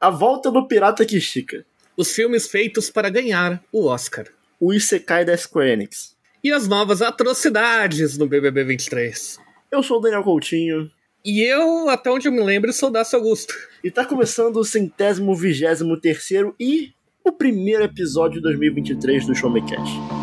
A volta do Pirata que estica. Os filmes feitos para ganhar o Oscar. O Isekai da Square Enix. E as novas atrocidades no BBB 23. Eu sou o Daniel Coutinho. E eu, até onde eu me lembro, sou Dácio Augusto. E tá começando o centésimo vigésimo terceiro e o primeiro episódio de 2023 do Show Me Cash.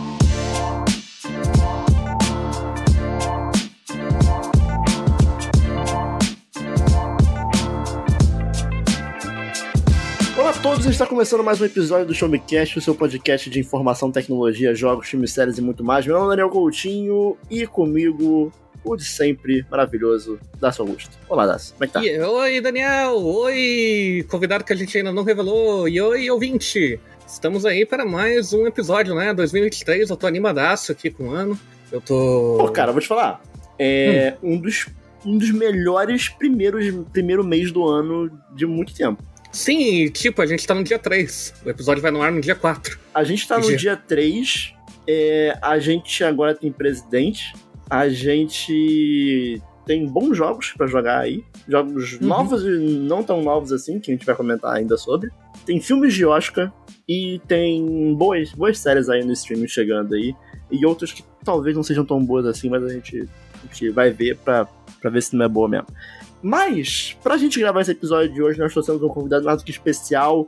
Todos, está começando mais um episódio do Show Me Cast, o seu podcast de informação, tecnologia, jogos, filmes, séries e muito mais. Meu nome é Daniel Coutinho e comigo o de sempre maravilhoso, Dácio Augusto. Olá, Dácio, como é que tá? E, oi, Daniel! Oi, convidado que a gente ainda não revelou! E oi, ouvinte! Estamos aí para mais um episódio, né? 2023, eu tô animadaço aqui com o ano. Eu tô. Pô, cara, vou te falar. É hum. um, dos, um dos melhores primeiros primeiro mês do ano de muito tempo. Sim, tipo, a gente tá no dia 3. O episódio vai no ar no dia 4. A gente tá no dia, dia 3. É, a gente agora tem presidente. A gente tem bons jogos para jogar aí. Jogos uhum. novos e não tão novos assim, que a gente vai comentar ainda sobre. Tem filmes de Oscar. E tem boas, boas séries aí no streaming chegando aí. E outras que talvez não sejam tão boas assim, mas a gente, a gente vai ver pra, pra ver se não é boa mesmo. Mas, pra gente gravar esse episódio de hoje, nós trouxemos um convidado mais do que especial,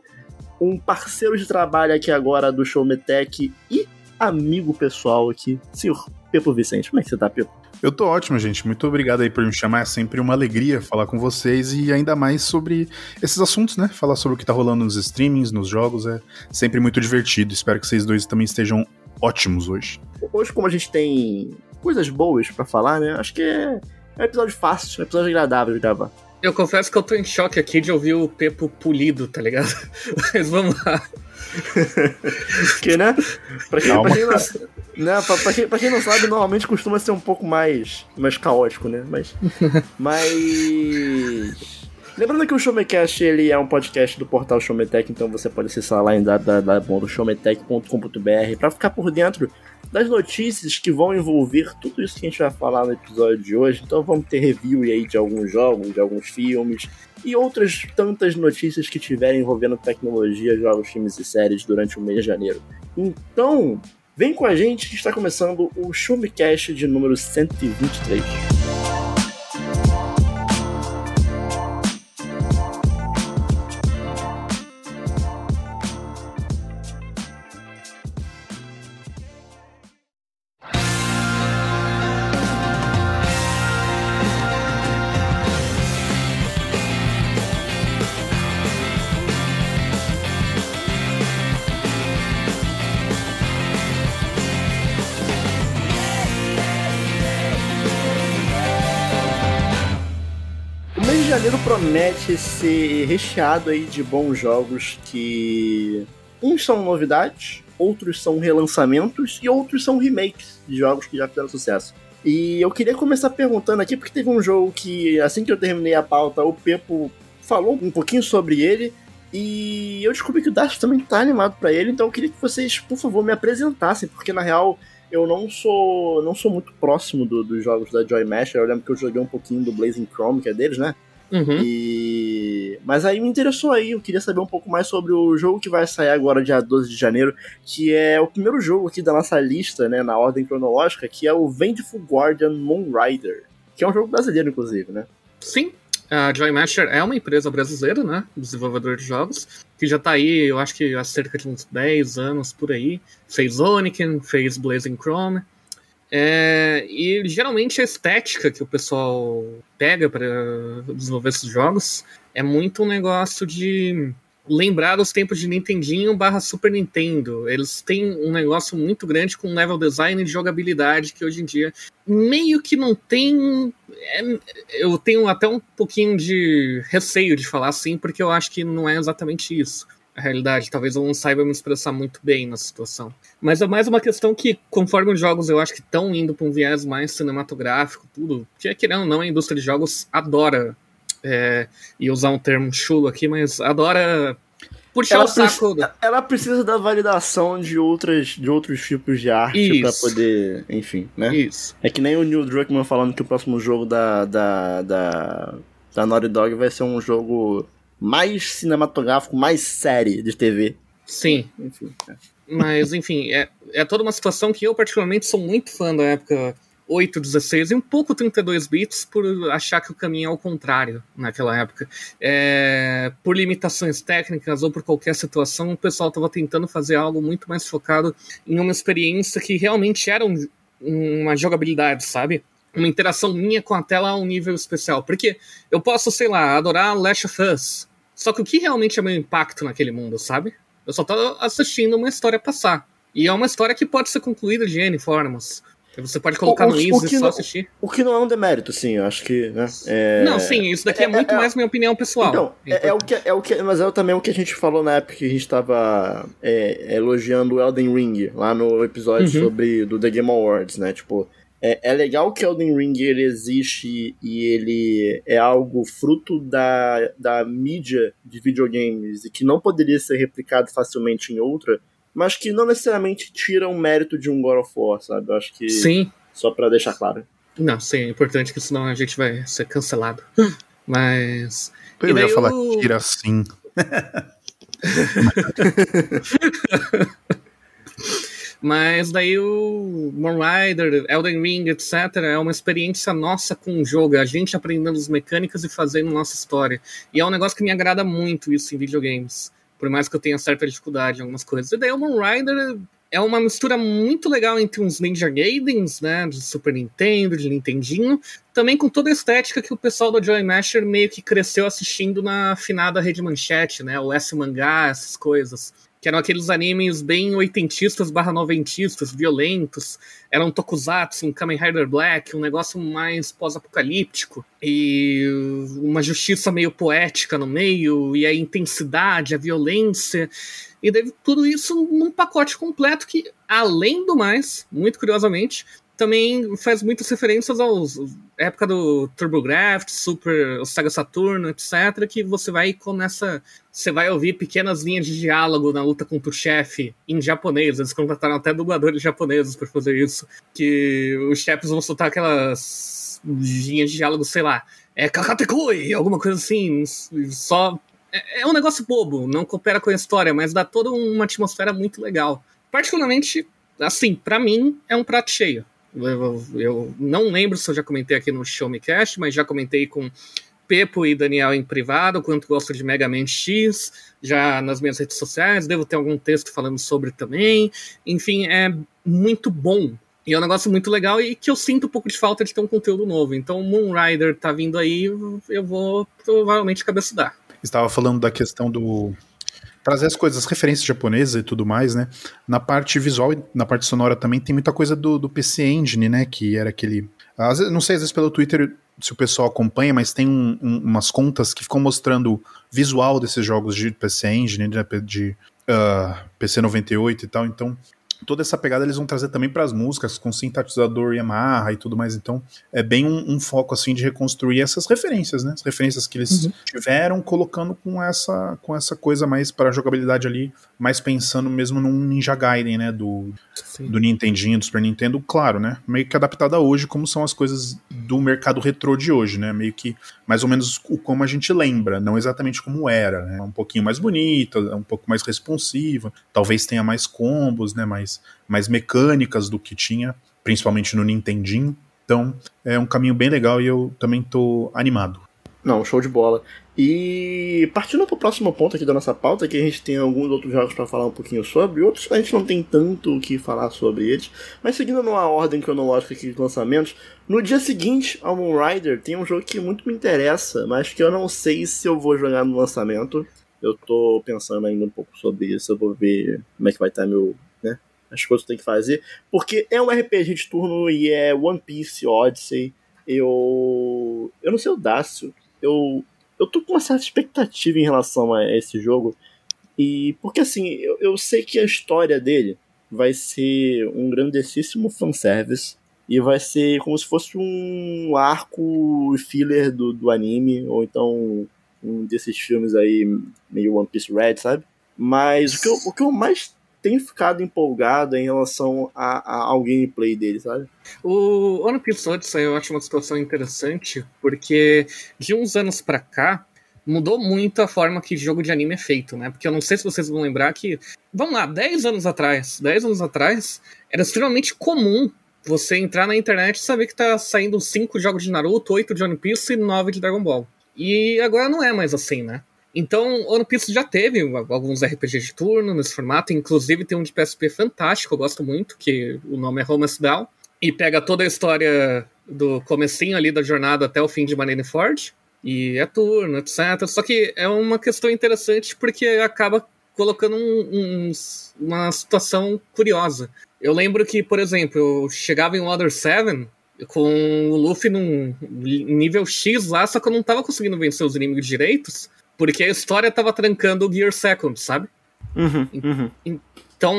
um parceiro de trabalho aqui agora do Show Metec e amigo pessoal aqui, senhor Pepo Vicente. Como é que você tá, Pepo? Eu tô ótimo, gente. Muito obrigado aí por me chamar. É sempre uma alegria falar com vocês e ainda mais sobre esses assuntos, né? Falar sobre o que tá rolando nos streamings, nos jogos. É sempre muito divertido. Espero que vocês dois também estejam ótimos hoje. Hoje, como a gente tem coisas boas para falar, né? Acho que é é um episódio fácil, um episódio agradável de gravar. Eu confesso que eu tô em choque aqui de ouvir o Pepo polido, tá ligado? Mas vamos lá. que, né? Pra quem, pra quem, não, né? Pra, pra, quem, pra quem não sabe, normalmente costuma ser um pouco mais, mais caótico, né? Mas. mas. Lembrando que o Showmecast ele é um podcast do portal Showmetech, então você pode acessar lá em www.showmetech.com.br para ficar por dentro das notícias que vão envolver tudo isso que a gente vai falar no episódio de hoje. Então vamos ter review aí de alguns jogos, de alguns filmes e outras tantas notícias que tiverem envolvendo tecnologia, jogos, filmes e séries durante o mês de janeiro. Então, vem com a gente que está começando o Showmecast de número 123. Promete ser recheado aí de bons jogos que uns são novidades, outros são relançamentos e outros são remakes de jogos que já fizeram sucesso. E eu queria começar perguntando aqui, porque teve um jogo que, assim que eu terminei a pauta, o Pepo falou um pouquinho sobre ele, e eu descobri que o Dash também tá animado para ele, então eu queria que vocês, por favor, me apresentassem, porque na real eu não sou não sou muito próximo do, dos jogos da Joy Master, eu lembro que eu joguei um pouquinho do Blazing Chrome, que é deles, né? Uhum. E... Mas aí me interessou aí, eu queria saber um pouco mais sobre o jogo que vai sair agora, dia 12 de janeiro, que é o primeiro jogo aqui da nossa lista, né, na ordem cronológica, que é o Vengeful Guardian Moonrider, que é um jogo brasileiro, inclusive, né? Sim, a Joy Master é uma empresa brasileira, né, desenvolvedor de jogos, que já tá aí, eu acho que há cerca de uns 10 anos por aí, fez Oniken, fez Blazing Chrome, é, e geralmente a estética que o pessoal pega para desenvolver esses jogos é muito um negócio de lembrar os tempos de Nintendinho barra Super Nintendo. Eles têm um negócio muito grande com level design e jogabilidade que hoje em dia meio que não tem. É, eu tenho até um pouquinho de receio de falar assim, porque eu acho que não é exatamente isso realidade. Talvez eu não saiba me expressar muito bem na situação. Mas é mais uma questão que, conforme os jogos eu acho que estão indo para um viés mais cinematográfico, tudo, que querendo ou não, a indústria de jogos adora, é, e usar um termo chulo aqui, mas adora puxar ela o saco. Precisa, ela precisa da validação de, outras, de outros tipos de arte para poder. Enfim, né? Isso. É que nem o Neil Druckmann falando que o próximo jogo da, da, da, da Naughty Dog vai ser um jogo mais cinematográfico, mais série de TV. Sim. Enfim. É. Mas, enfim, é, é toda uma situação que eu, particularmente, sou muito fã da época 8, 16 e um pouco 32 bits por achar que o caminho é o contrário naquela época. É, por limitações técnicas ou por qualquer situação, o pessoal estava tentando fazer algo muito mais focado em uma experiência que realmente era um, uma jogabilidade, sabe? Uma interação minha com a tela a um nível especial. Porque eu posso, sei lá, adorar Last of Us. Só que o que realmente é meu impacto naquele mundo, sabe? Eu só tô assistindo uma história passar. E é uma história que pode ser concluída de N formas. Você pode colocar o, no Easy e só não, assistir. O que não é um demérito, sim, eu acho que. Né, é... Não, sim, isso daqui é, é muito é, mais minha opinião pessoal. Então, é, é, o que, é o que. Mas é também o que a gente falou na época que a gente tava é, elogiando o Elden Ring, lá no episódio uhum. sobre do The Game Awards, né? Tipo, é, é legal que Elden Ring ele existe e ele é algo fruto da, da mídia de videogames e que não poderia ser replicado facilmente em outra, mas que não necessariamente tira o mérito de um God of War, sabe? Eu acho que. Sim. Só para deixar claro. Não, sim, é importante que senão a gente vai ser cancelado. Mas. Eu ia falar tira sim. Mas daí o Moon Rider, Elden Ring, etc., é uma experiência nossa com o jogo, a gente aprendendo as mecânicas e fazendo nossa história. E é um negócio que me agrada muito isso em videogames. Por mais que eu tenha certa dificuldade em algumas coisas. E daí o Moon Rider é uma mistura muito legal entre uns Ninja Gaidens, né, de Super Nintendo, de Nintendinho, também com toda a estética que o pessoal do Joy Masher meio que cresceu assistindo na afinada Rede Manchete, né, o S-Mangá, essas coisas que eram aqueles animes bem oitentistas barra noventistas, violentos. Era um tokusatsu, um Kamen Rider Black, um negócio mais pós-apocalíptico. E uma justiça meio poética no meio, e a intensidade, a violência. E tudo isso num pacote completo que, além do mais, muito curiosamente, também faz muitas referências aos época do TurboGrafx, Super, o Sega Saturno, etc, que você vai começa, você vai ouvir pequenas linhas de diálogo na luta contra o chefe em japonês. Eles contrataram até dubladores japoneses para fazer isso, que os chefes vão soltar aquelas linhas de diálogo, sei lá, é Kakatekoi, alguma coisa assim, só é, é um negócio bobo, não coopera com a história, mas dá toda uma atmosfera muito legal. Particularmente, assim, para mim é um prato cheio. Eu, eu, não lembro se eu já comentei aqui no Show Me Cast, mas já comentei com Pepo e Daniel em privado, quanto gosto de Mega Man X, já nas minhas redes sociais, devo ter algum texto falando sobre também. Enfim, é muito bom. E é um negócio muito legal e que eu sinto um pouco de falta de ter um conteúdo novo. Então, Moon Rider tá vindo aí, eu vou provavelmente cabeçudar. Estava falando da questão do, trazer as coisas, as referências japonesas e tudo mais, né? Na parte visual e na parte sonora também tem muita coisa do, do PC Engine, né? Que era aquele. Às vezes, não sei, às vezes pelo Twitter se o pessoal acompanha, mas tem um, um, umas contas que ficam mostrando visual desses jogos de PC Engine, né, de uh, PC 98 e tal. Então, toda essa pegada eles vão trazer também para as músicas com sintetizador Yamaha e tudo mais. Então é bem um, um, foco assim de reconstruir essas referências, né? As referências que eles uhum. tiveram colocando com essa com essa coisa mais para jogabilidade ali, mais pensando mesmo num Ninja Gaiden, né? Do Sim. do Nintendinho, do Super Nintendo, claro, né? Meio que adaptada hoje como são as coisas do mercado retrô de hoje, né? Meio que mais ou menos como a gente lembra, não exatamente como era, né? Um pouquinho mais bonita, um pouco mais responsiva, talvez tenha mais combos, né? Mais mais, mais mecânicas do que tinha, principalmente no Nintendinho. Então é um caminho bem legal e eu também tô animado. Não, show de bola. E partindo para o próximo ponto aqui da nossa pauta, que a gente tem alguns outros jogos para falar um pouquinho sobre, outros a gente não tem tanto o que falar sobre eles, mas seguindo numa ordem cronológica aqui de lançamentos, no dia seguinte ao Moon Rider tem um jogo que muito me interessa, mas que eu não sei se eu vou jogar no lançamento. Eu tô pensando ainda um pouco sobre isso, eu vou ver como é que vai estar meu, as coisas que tem que fazer, porque é um RPG de turno e é One Piece Odyssey. Eu. Eu não sei o Dácio, eu. Eu tô com uma certa expectativa em relação a esse jogo. E porque assim, eu, eu sei que a história dele vai ser um grandíssimo fanservice. E vai ser como se fosse um arco filler do, do anime, ou então um desses filmes aí, meio One Piece Red, sabe? Mas o que eu, o que eu mais tem ficado empolgado em relação a, a, ao gameplay dele, sabe? O One Piece Odyssey eu acho uma situação interessante, porque de uns anos para cá, mudou muito a forma que jogo de anime é feito, né? Porque eu não sei se vocês vão lembrar que, vamos lá, 10 anos atrás, 10 anos atrás, era extremamente comum você entrar na internet e saber que tá saindo 5 jogos de Naruto, 8 de One Piece e 9 de Dragon Ball. E agora não é mais assim, né? Então, One Piece já teve alguns RPGs de turno nesse formato, inclusive tem um de PSP fantástico, eu gosto muito, que o nome é Romance Down, e pega toda a história do comecinho ali da jornada até o fim de Marineford, e é turno, etc. Só que é uma questão interessante porque acaba colocando um, um, uma situação curiosa. Eu lembro que, por exemplo, eu chegava em Water 7 com o Luffy num nível X lá, só que eu não tava conseguindo vencer os inimigos direitos, porque a história tava trancando o Gear Second, sabe? Uhum, uhum. Então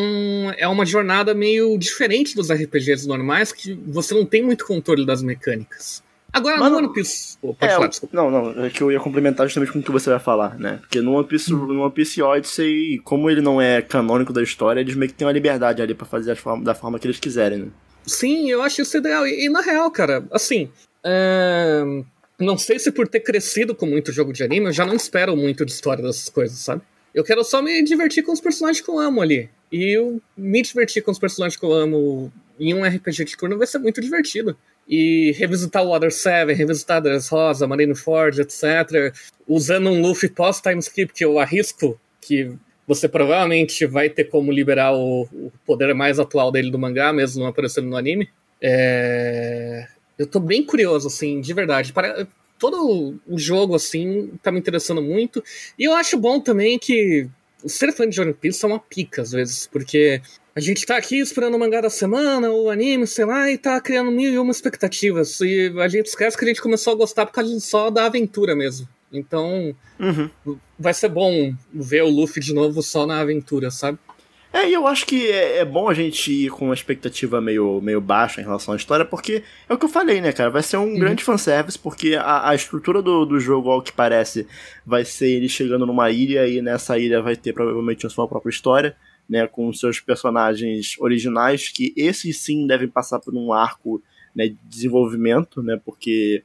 é uma jornada meio diferente dos RPGs normais, que você não tem muito controle das mecânicas. Agora, Mano, no One Piece. Oh, é, falar, não, não, é que eu ia complementar justamente com o que você vai falar, né? Porque no One Piece, hum. no One Piece Odyssey, como ele não é canônico da história, eles meio que têm uma liberdade ali para fazer forma, da forma que eles quiserem, né? Sim, eu acho isso ideal. E, e na real, cara, assim. É... Não sei se por ter crescido com muito jogo de anime, eu já não espero muito de história dessas coisas, sabe? Eu quero só me divertir com os personagens que eu amo ali. E eu me divertir com os personagens que eu amo em um RPG de turno vai ser muito divertido e revisitar o Water 7, revisitar Rosa, Marineford, etc. Usando um Luffy pós-time skip que eu arrisco que você provavelmente vai ter como liberar o, o, poder mais atual dele do mangá, mesmo não aparecendo no anime. É... Eu tô bem curioso, assim, de verdade. Para... Todo o jogo, assim, tá me interessando muito. E eu acho bom também que ser fã de One Piece é uma pica, às vezes, porque a gente tá aqui esperando o mangá da semana, ou o anime, sei lá, e tá criando mil e uma expectativas. E a gente esquece que a gente começou a gostar por causa só da aventura mesmo. Então, uhum. vai ser bom ver o Luffy de novo só na aventura, sabe? É, e eu acho que é, é, bom a gente ir com uma expectativa meio, meio baixa em relação à história, porque é o que eu falei, né, cara? Vai ser um uhum. grande fanservice, porque a, a estrutura do, do jogo, ao que parece, vai ser ele chegando numa ilha e nessa ilha vai ter provavelmente a sua própria história né, com seus personagens originais, que esses sim devem passar por um arco né, de desenvolvimento, né, porque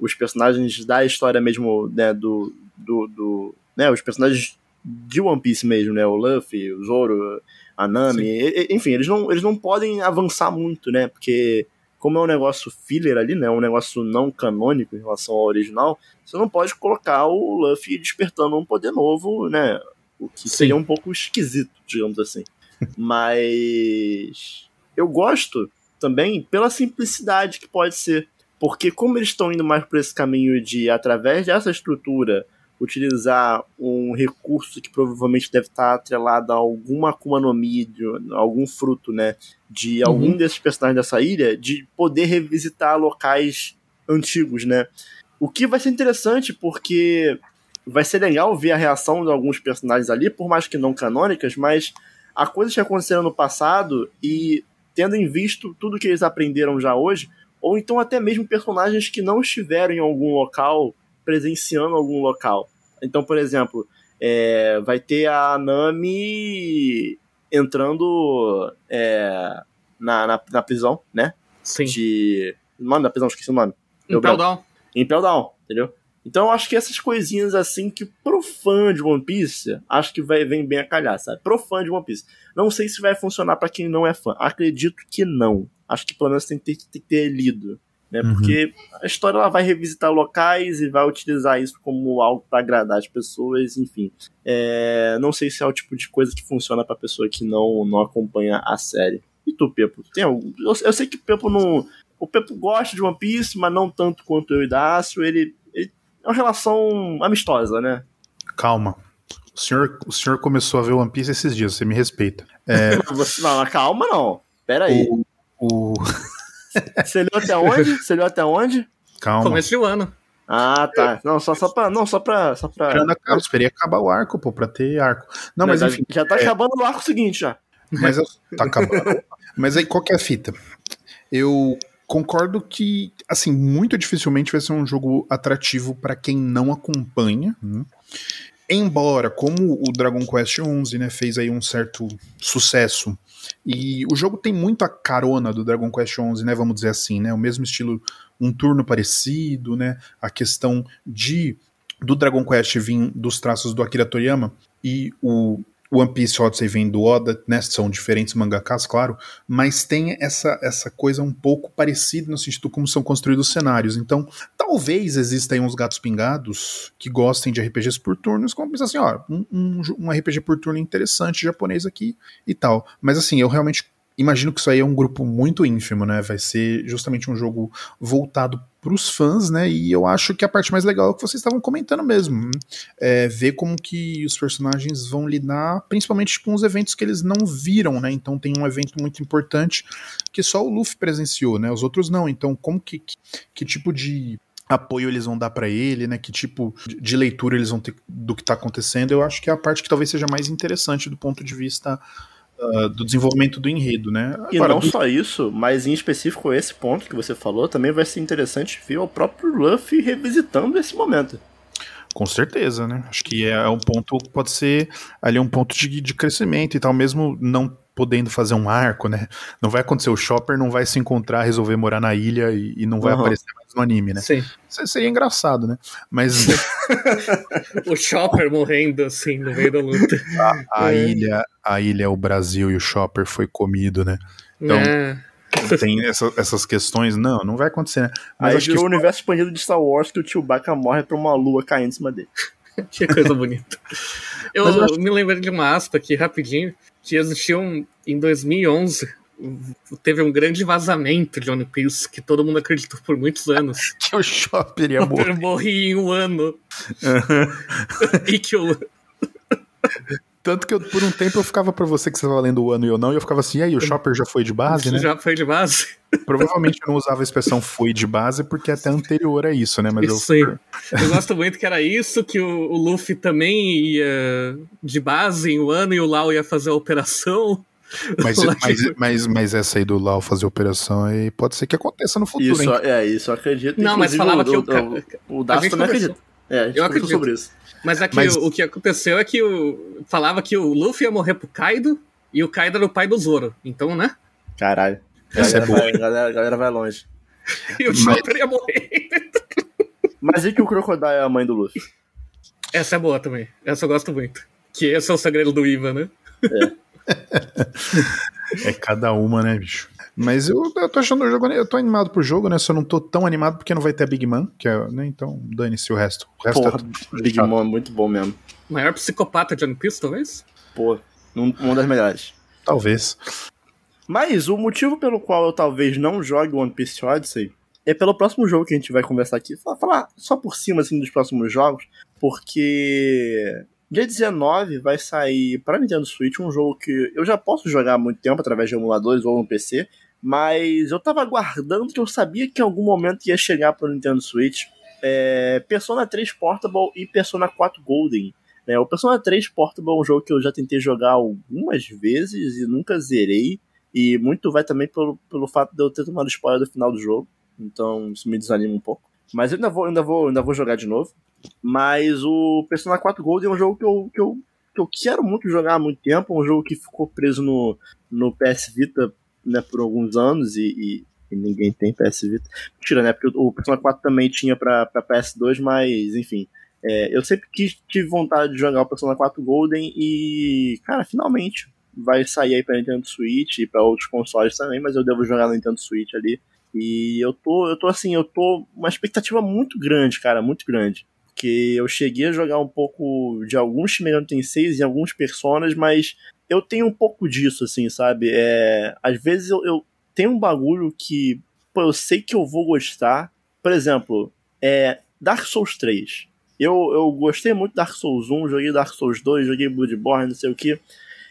os personagens da história mesmo né, do, do, do né, os personagens de One Piece mesmo, né, o Luffy, o Zoro, a Nami, e, enfim, eles não, eles não podem avançar muito, né, porque como é um negócio filler ali, né, um negócio não canônico em relação ao original, você não pode colocar o Luffy despertando um poder novo, né, o que Sim. seria um pouco esquisito, digamos assim. Mas eu gosto também pela simplicidade que pode ser. Porque como eles estão indo mais por esse caminho de, através dessa estrutura, utilizar um recurso que provavelmente deve estar atrelado a alguma Akuma no Mi, algum fruto, né, de algum uhum. desses personagens dessa ilha, de poder revisitar locais antigos, né. O que vai ser interessante porque vai ser legal ver a reação de alguns personagens ali, por mais que não canônicas, mas há coisas que aconteceram no passado e tendo em visto tudo que eles aprenderam já hoje, ou então até mesmo personagens que não estiveram em algum local presenciando algum local. Então, por exemplo, é, vai ter a Nami entrando é, na, na, na, prisão, né? Sim. De. Mano, da prisão, esqueci o nome. Impel Down. Impel Down, entendeu? Então eu acho que essas coisinhas assim que pro fã de One Piece, acho que vai, vem bem a calhar, sabe? Pro fã de One Piece. Não sei se vai funcionar para quem não é fã. Acredito que não. Acho que pelo menos tem que ter, tem que ter lido. Né? Uhum. Porque a história ela vai revisitar locais e vai utilizar isso como algo para agradar as pessoas, enfim. É, não sei se é o tipo de coisa que funciona pra pessoa que não, não acompanha a série. E tu, Pepo? Tem algum... eu, eu sei que o Pepo não. O Pepo gosta de One Piece, mas não tanto quanto eu e Dácio. Ele é uma relação amistosa, né? Calma. O senhor, o senhor começou a ver One Piece esses dias, você me respeita. É... não, calma não. Pera aí. O, o... você leu até onde? Você leu até onde? Calma. Começo do ano. Ah, tá. Não, só, só pra. Não, só pra. Só pra... Esperando eu esperei acabar o arco, pô, pra ter arco. Não, mas, mas enfim. Já tá é... acabando o arco seguinte já. Mas tá acabando. mas aí, qual que é a fita? Eu concordo que, assim, muito dificilmente vai ser um jogo atrativo para quem não acompanha. Né? Embora, como o Dragon Quest XI né, fez aí um certo sucesso, e o jogo tem muito a carona do Dragon Quest XI, né, vamos dizer assim, né, o mesmo estilo, um turno parecido, né, a questão de do Dragon Quest vir dos traços do Akira Toriyama e o One Piece Odyssey vem do Oda, né? São diferentes mangakas, claro, mas tem essa, essa coisa um pouco parecida no sentido como são construídos os cenários. Então, talvez existam uns gatos pingados que gostem de RPGs por turnos, como pensar assim, ó, um, um, um RPG por turno interessante japonês aqui e tal. Mas assim, eu realmente imagino que isso aí é um grupo muito ínfimo, né? Vai ser justamente um jogo voltado para os fãs, né? E eu acho que a parte mais legal é o que vocês estavam comentando mesmo. É ver como que os personagens vão lidar, principalmente com os eventos que eles não viram, né? Então tem um evento muito importante que só o Luffy presenciou, né? Os outros não. Então, como que, que, que tipo de apoio eles vão dar para ele, né? Que tipo de leitura eles vão ter do que tá acontecendo? Eu acho que é a parte que talvez seja mais interessante do ponto de vista do desenvolvimento do enredo, né? E não do... só isso, mas em específico esse ponto que você falou, também vai ser interessante ver o próprio Luffy revisitando esse momento. Com certeza, né? Acho que é um ponto, pode ser ali um ponto de, de crescimento e tal, mesmo não podendo fazer um arco, né? Não vai acontecer, o Chopper não vai se encontrar, resolver morar na ilha e, e não vai uhum. aparecer mais no anime, né? Sim. Isso seria engraçado, né? Mas. o Chopper morrendo assim no meio da luta. A, a é. ilha, a ilha é o Brasil e o Chopper foi comido, né? Então. É. Tem essa, essas questões, não, não vai acontecer, né? Mas Aí acho que o universo expandido de Star Wars que o Chewbacca morre pra uma lua caindo em cima dele. que coisa bonita. Eu, eu acho... me lembrei de uma aspa aqui rapidinho que existiu em 2011 teve um grande vazamento de One Piece que todo mundo acreditou por muitos anos. que o Chopper ia morrer. morri em um ano. Uhum. e que o. Tanto que eu, por um tempo eu ficava pra você que você estava lendo o ano e eu não, e eu ficava assim, e aí, o Chopper já foi de base, né? Já foi de base. Provavelmente eu não usava a expressão foi de base porque é até anterior a isso, né? Mas isso eu... eu gosto muito que era isso, que o, o, Luffy também ia de base em um ano e o Lau ia fazer a operação. Mas, mas, mas, mas, essa aí do Lau fazer operação aí pode ser que aconteça no futuro, isso, hein? É, isso eu acredito. Não, mas falava o, que o, o, o Daço também acredita. É, eu acredito sobre isso. Mas aqui é mas... o, o, que aconteceu é que o, falava que o Luffy ia morrer pro Kaido e o Kaido era o pai do Zoro. Então, né? Caralho. Essa galera, é vai, galera, galera vai longe. e o Chopper ia morrer. Mas e que o Crocodile é a mãe do Luffy? Essa é boa também. Essa eu gosto muito. Que esse é o segredo do Ivan, né? É. é cada uma, né, bicho? Mas eu, eu tô achando o jogo. Eu tô animado pro jogo, né? Só não tô tão animado porque não vai ter a Big Man, que é, né? Então, dane-se o resto. O resto Porra, é Big Man é muito bom mesmo. Maior psicopata de One Piece, talvez? Pô, uma das melhores. Talvez. Mas o motivo pelo qual eu talvez não jogue One Piece Odyssey é pelo próximo jogo que a gente vai conversar aqui. Falar, falar só por cima assim dos próximos jogos, porque Dia 19 vai sair para Nintendo Switch um jogo que eu já posso jogar há muito tempo através de emuladores ou no PC, mas eu tava aguardando que eu sabia que em algum momento ia chegar para o Nintendo Switch. É Persona 3 Portable e Persona 4 Golden. É, o Persona 3 Portable é um jogo que eu já tentei jogar algumas vezes e nunca zerei. E muito vai também pelo, pelo fato de eu ter tomado spoiler do final do jogo. Então isso me desanima um pouco. Mas eu ainda vou, ainda vou, ainda vou jogar de novo. Mas o Persona 4 Gold é um jogo que eu, que eu, que eu quero muito jogar há muito tempo. É um jogo que ficou preso no, no PS Vita né, por alguns anos e, e, e ninguém tem PS Vita. Mentira, né? Porque o Persona 4 também tinha pra, pra PS2, mas enfim. É, eu sempre quis, tive vontade de jogar o Persona 4 Golden e, cara, finalmente vai sair aí pra Nintendo Switch e pra outros consoles também, mas eu devo jogar no Nintendo Switch ali. E eu tô, eu tô assim, eu tô uma expectativa muito grande, cara, muito grande que eu cheguei a jogar um pouco de alguns Shin Megami 6 e alguns personas, mas eu tenho um pouco disso, assim, sabe? É, às vezes eu, eu tenho um bagulho que pô, eu sei que eu vou gostar. Por exemplo, é Dark Souls 3. Eu, eu gostei muito de Dark Souls 1, joguei Dark Souls 2, joguei Bloodborne, não sei o que.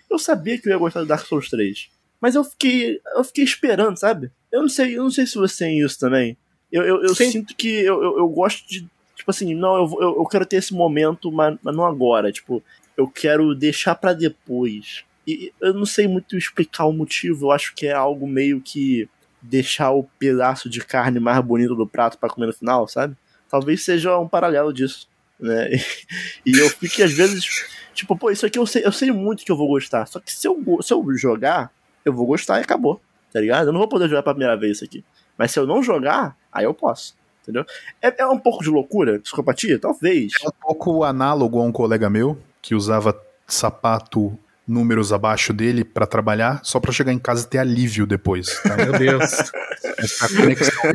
Eu sabia que eu ia gostar de Dark Souls 3. Mas eu fiquei, eu fiquei esperando, sabe? Eu não sei, eu não sei se você tem isso também. Eu, eu, eu sinto que eu, eu, eu, gosto de Tipo assim, não, eu, eu, eu quero ter esse momento, mas, mas não agora. Tipo, eu quero deixar para depois. E eu não sei muito explicar o motivo, eu acho que é algo meio que deixar o pedaço de carne mais bonito do prato para comer no final, sabe? Talvez seja um paralelo disso, né? E eu fico às vezes, tipo, pô, isso aqui eu sei, eu sei muito que eu vou gostar. Só que se eu, se eu jogar, eu vou gostar e acabou, tá ligado? Eu não vou poder jogar pela primeira vez isso aqui. Mas se eu não jogar, aí eu posso. entendeu? É, é um pouco de loucura, psicopatia? Talvez. É um pouco análogo a um colega meu que usava sapato números abaixo dele para trabalhar, só para chegar em casa e ter alívio depois. Tá? Meu Deus. Essa conexão.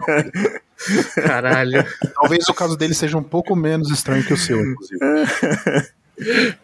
Caralho. Talvez o caso dele seja um pouco menos estranho que o seu, inclusive.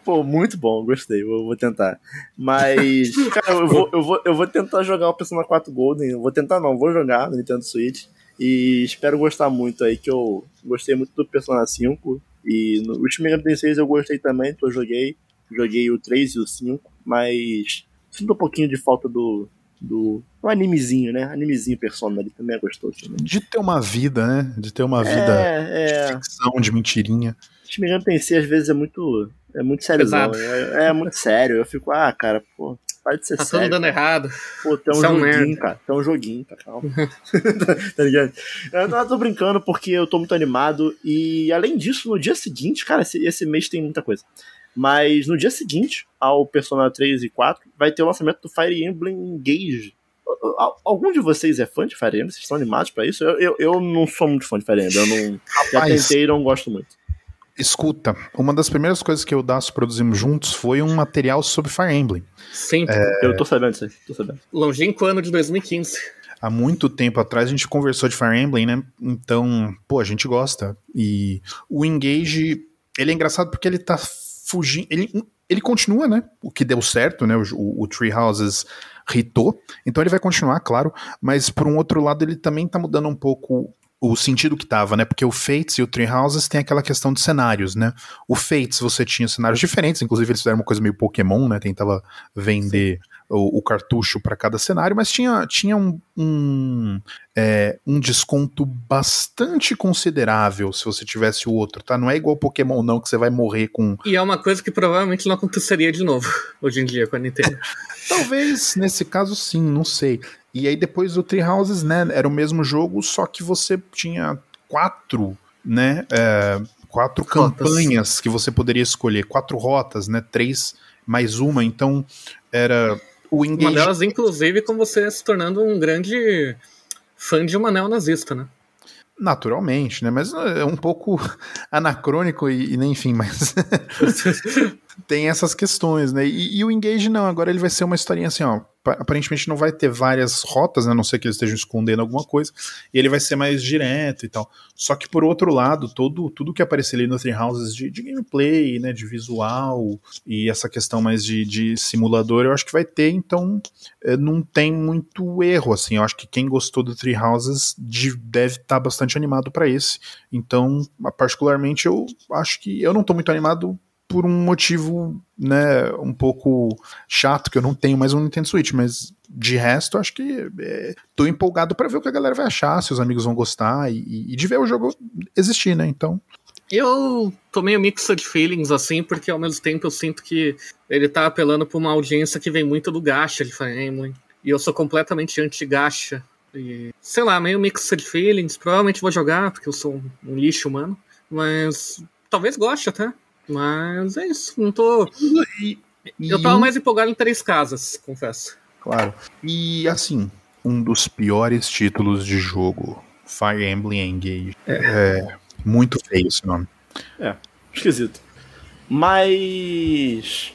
Pô, muito bom, gostei, vou, vou tentar. Mas, cara, eu vou, eu, vou, eu vou tentar jogar o Persona 4 Golden. Vou tentar não, vou jogar no Nintendo Switch. E espero gostar muito aí, que eu gostei muito do Persona 5. E no último Mega 6 eu gostei também, que eu joguei. Joguei o 3 e o 5, mas sinto um pouquinho de falta do, do um animezinho, né? Animezinho Persona ali também é gostoso. Né? De ter uma vida, né? De ter uma vida é, é... de ficção, de mentirinha. Shin Megami Tensei às vezes é muito é muito sério, é, é, muito sério. Eu fico, ah, cara, pô, para de ser tá sério. Tá tudo dando cara. errado. Pô, tem um Isso é um joguinho, cara. Tem um joguinho, tá calma. tá ligado? Eu não tô brincando porque eu tô muito animado e além disso, no dia seguinte, cara, esse, esse mês tem muita coisa. Mas no dia seguinte, ao Persona 3 e 4, vai ter o lançamento do Fire Emblem Engage. Algum de vocês é fã de Fire Emblem? Vocês estão animados pra isso? Eu, eu, eu não sou muito fã de Fire Emblem. Eu não, já tentei e não gosto muito. Escuta, uma das primeiras coisas que eu e o Daço produzimos juntos foi um material sobre Fire Emblem. Sim, Eu tô sabendo disso aí, tô sabendo. longínquo ano de 2015. Há muito tempo atrás a gente conversou de Fire Emblem, né? Então, pô, a gente gosta. E o Engage, ele é engraçado porque ele tá fugindo. Ele, ele continua, né? O que deu certo, né? O, o, Tree Houses. Então ele vai continuar, claro. Mas por um outro lado, ele também tá mudando um pouco o sentido que tava, né? Porque o Fates e o Tree Houses tem aquela questão de cenários, né? O Fates você tinha cenários diferentes, inclusive eles fizeram uma coisa meio Pokémon, né? Tentava vender o, o, cartucho para cada cenário, mas tinha, tinha um, um, é, um desconto bastante considerável se você tivesse o outro, tá? Não é igual Pokémon, não, que você vai morrer com. E é uma coisa que provavelmente não aconteceria de novo hoje em dia com a Nintendo. Talvez nesse caso sim, não sei. E aí depois do Tree Houses, né? Era o mesmo jogo, só que você tinha quatro, né? É, quatro Rotas. campanhas que você poderia escolher, quatro rotas, né? Três mais uma, então era o engage... Uma delas, inclusive, com você se tornando um grande fã de uma neonazista, né? Naturalmente, né? Mas é um pouco anacrônico e, e nem enfim, mas tem essas questões, né? E, e, o Engage não, agora ele vai ser uma historinha assim, ó. Aparentemente não vai ter várias rotas, né? A não ser que eles estejam escondendo alguma coisa. E ele vai ser mais direto e tal. Só que por outro lado, todo, tudo que aparecer ali no Three Houses de, de gameplay, né? De visual e essa questão mais de, de simulador, eu acho que vai ter, então é, não tem muito erro, assim. Eu acho que quem gostou do Three Houses de, deve estar tá bastante animado para esse. Então, particularmente, eu acho que eu não tô muito animado por um motivo, né, um pouco chato, que eu não tenho mais um Nintendo Switch, mas de resto, acho que é, tô empolgado para ver o que a galera vai achar, se os amigos vão gostar e, e de ver o jogo existir, né, então... Eu tô meio mixed feelings, assim, porque ao mesmo tempo eu sinto que ele tá apelando pra uma audiência que vem muito do gacha de Fire Emblem, e eu sou completamente anti-gacha, e, sei lá, meio mixed feelings, provavelmente vou jogar, porque eu sou um, um lixo humano, mas talvez goste até. Mas é isso, não tô. E, e eu tava mais empolgado em três casas, confesso. Claro. E assim, um dos piores títulos de jogo, Fire Emblem Engage. É, é muito feio esse nome. É, esquisito. Mas.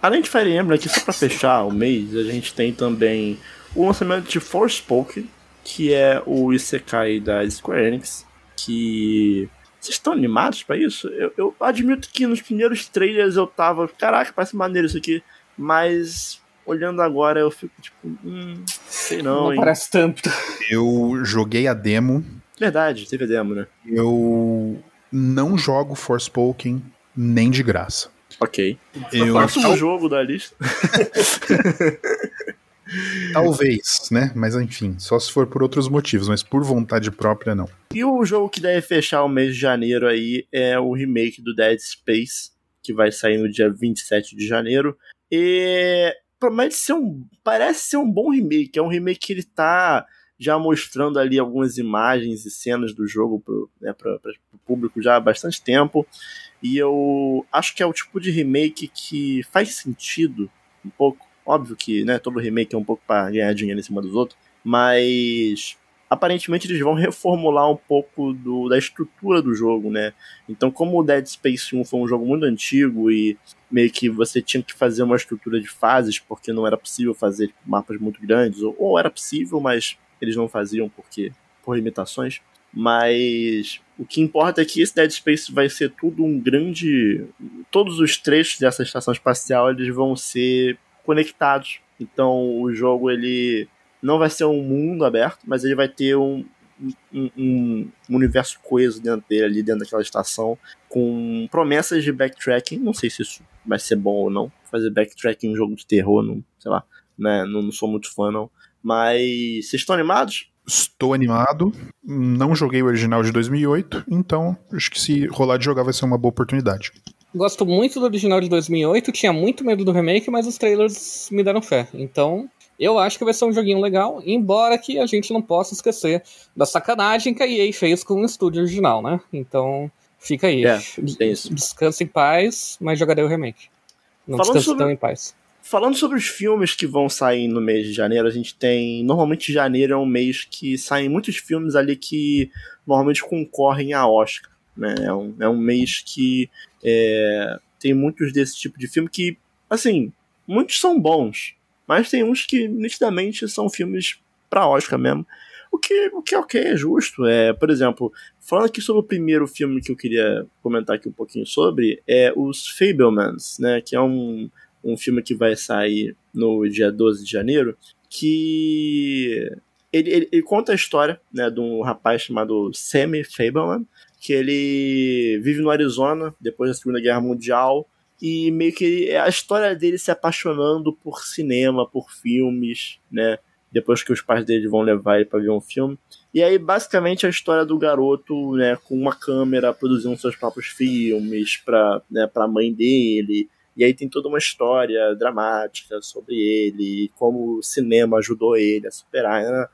Além de Fire Emblem, aqui só pra fechar o mês, a gente tem também o lançamento de Forspoken, que é o Isekai da Square Enix, que vocês estão animados pra isso? Eu, eu, admito que nos primeiros trailers eu tava, caraca, parece maneiro isso aqui, mas olhando agora eu fico tipo, hum, sei não, Não hein? parece tanto. Eu joguei a demo. Verdade, teve demo, né? Eu não jogo Forspoken nem de graça. Ok. Eu, Próximo tal- jogo da lista. talvez, né? Mas enfim, só se for por outros motivos, mas por vontade própria, não. E o jogo que deve fechar o mês de janeiro aí é o remake do Dead Space, que vai sair no dia 27 de janeiro. E promete ser um. Parece ser um bom remake. É um remake que ele tá já mostrando ali algumas imagens e cenas do jogo pro, né, pro público já há bastante tempo. E eu acho que é o tipo de remake que faz sentido um pouco. Óbvio que né, todo remake é um pouco para ganhar dinheiro em cima dos outros. Mas aparentemente eles vão reformular um pouco do, da estrutura do jogo, né? Então, como o Dead Space 1 foi um jogo muito antigo e meio que você tinha que fazer uma estrutura de fases porque não era possível fazer mapas muito grandes, ou, ou era possível, mas eles não faziam porque por limitações. Mas o que importa é que esse Dead Space vai ser tudo um grande. Todos os trechos dessa estação espacial eles vão ser conectados. Então o jogo ele não vai ser um mundo aberto, mas ele vai ter um, um, um, universo coeso dentro dele, ali dentro daquela estação, com promessas de backtracking. Não sei se isso vai ser bom ou não. Fazer backtracking em um jogo de terror, não, sei lá, né? Não, não sou muito fã, não. Mas vocês estão animados? Estou animado. Não joguei o original de 2008, então acho que se rolar de jogar vai ser uma boa oportunidade. Gosto muito do original de 2008, tinha muito medo do remake, mas os trailers me deram fé. Então, eu acho que vai ser um joguinho legal, embora que a gente não possa esquecer da sacanagem que a EA fez com o estúdio original, né? Então, fica aí. É, Descansa em paz, mas jogarei o remake. Não Falando descansa sobre... tão em paz. Falando sobre os filmes que vão sair no mês de janeiro, a gente tem. Normalmente janeiro é um mês que saem muitos filmes ali que normalmente concorrem a Oscar. Né? É, um, é um mês que é, tem muitos desse tipo de filme que, assim, muitos são bons, mas tem uns que nitidamente são filmes pra Oscar mesmo. O que, o que é ok, é justo. É, por exemplo, falando aqui sobre o primeiro filme que eu queria comentar aqui um pouquinho sobre, é os Fablemans, né? Que é um um filme que vai sair no dia 12 de janeiro, que ele, ele, ele conta a história né, de um rapaz chamado Sammy Fableman, que ele vive no Arizona depois da Segunda Guerra Mundial e meio que é a história dele se apaixonando por cinema, por filmes, né? Depois que os pais dele vão levar ele para ver um filme. E aí, basicamente, a história do garoto, né, com uma câmera, produzindo seus próprios filmes para né, a mãe dele, e aí tem toda uma história dramática sobre ele, como o cinema ajudou ele a superar. Né?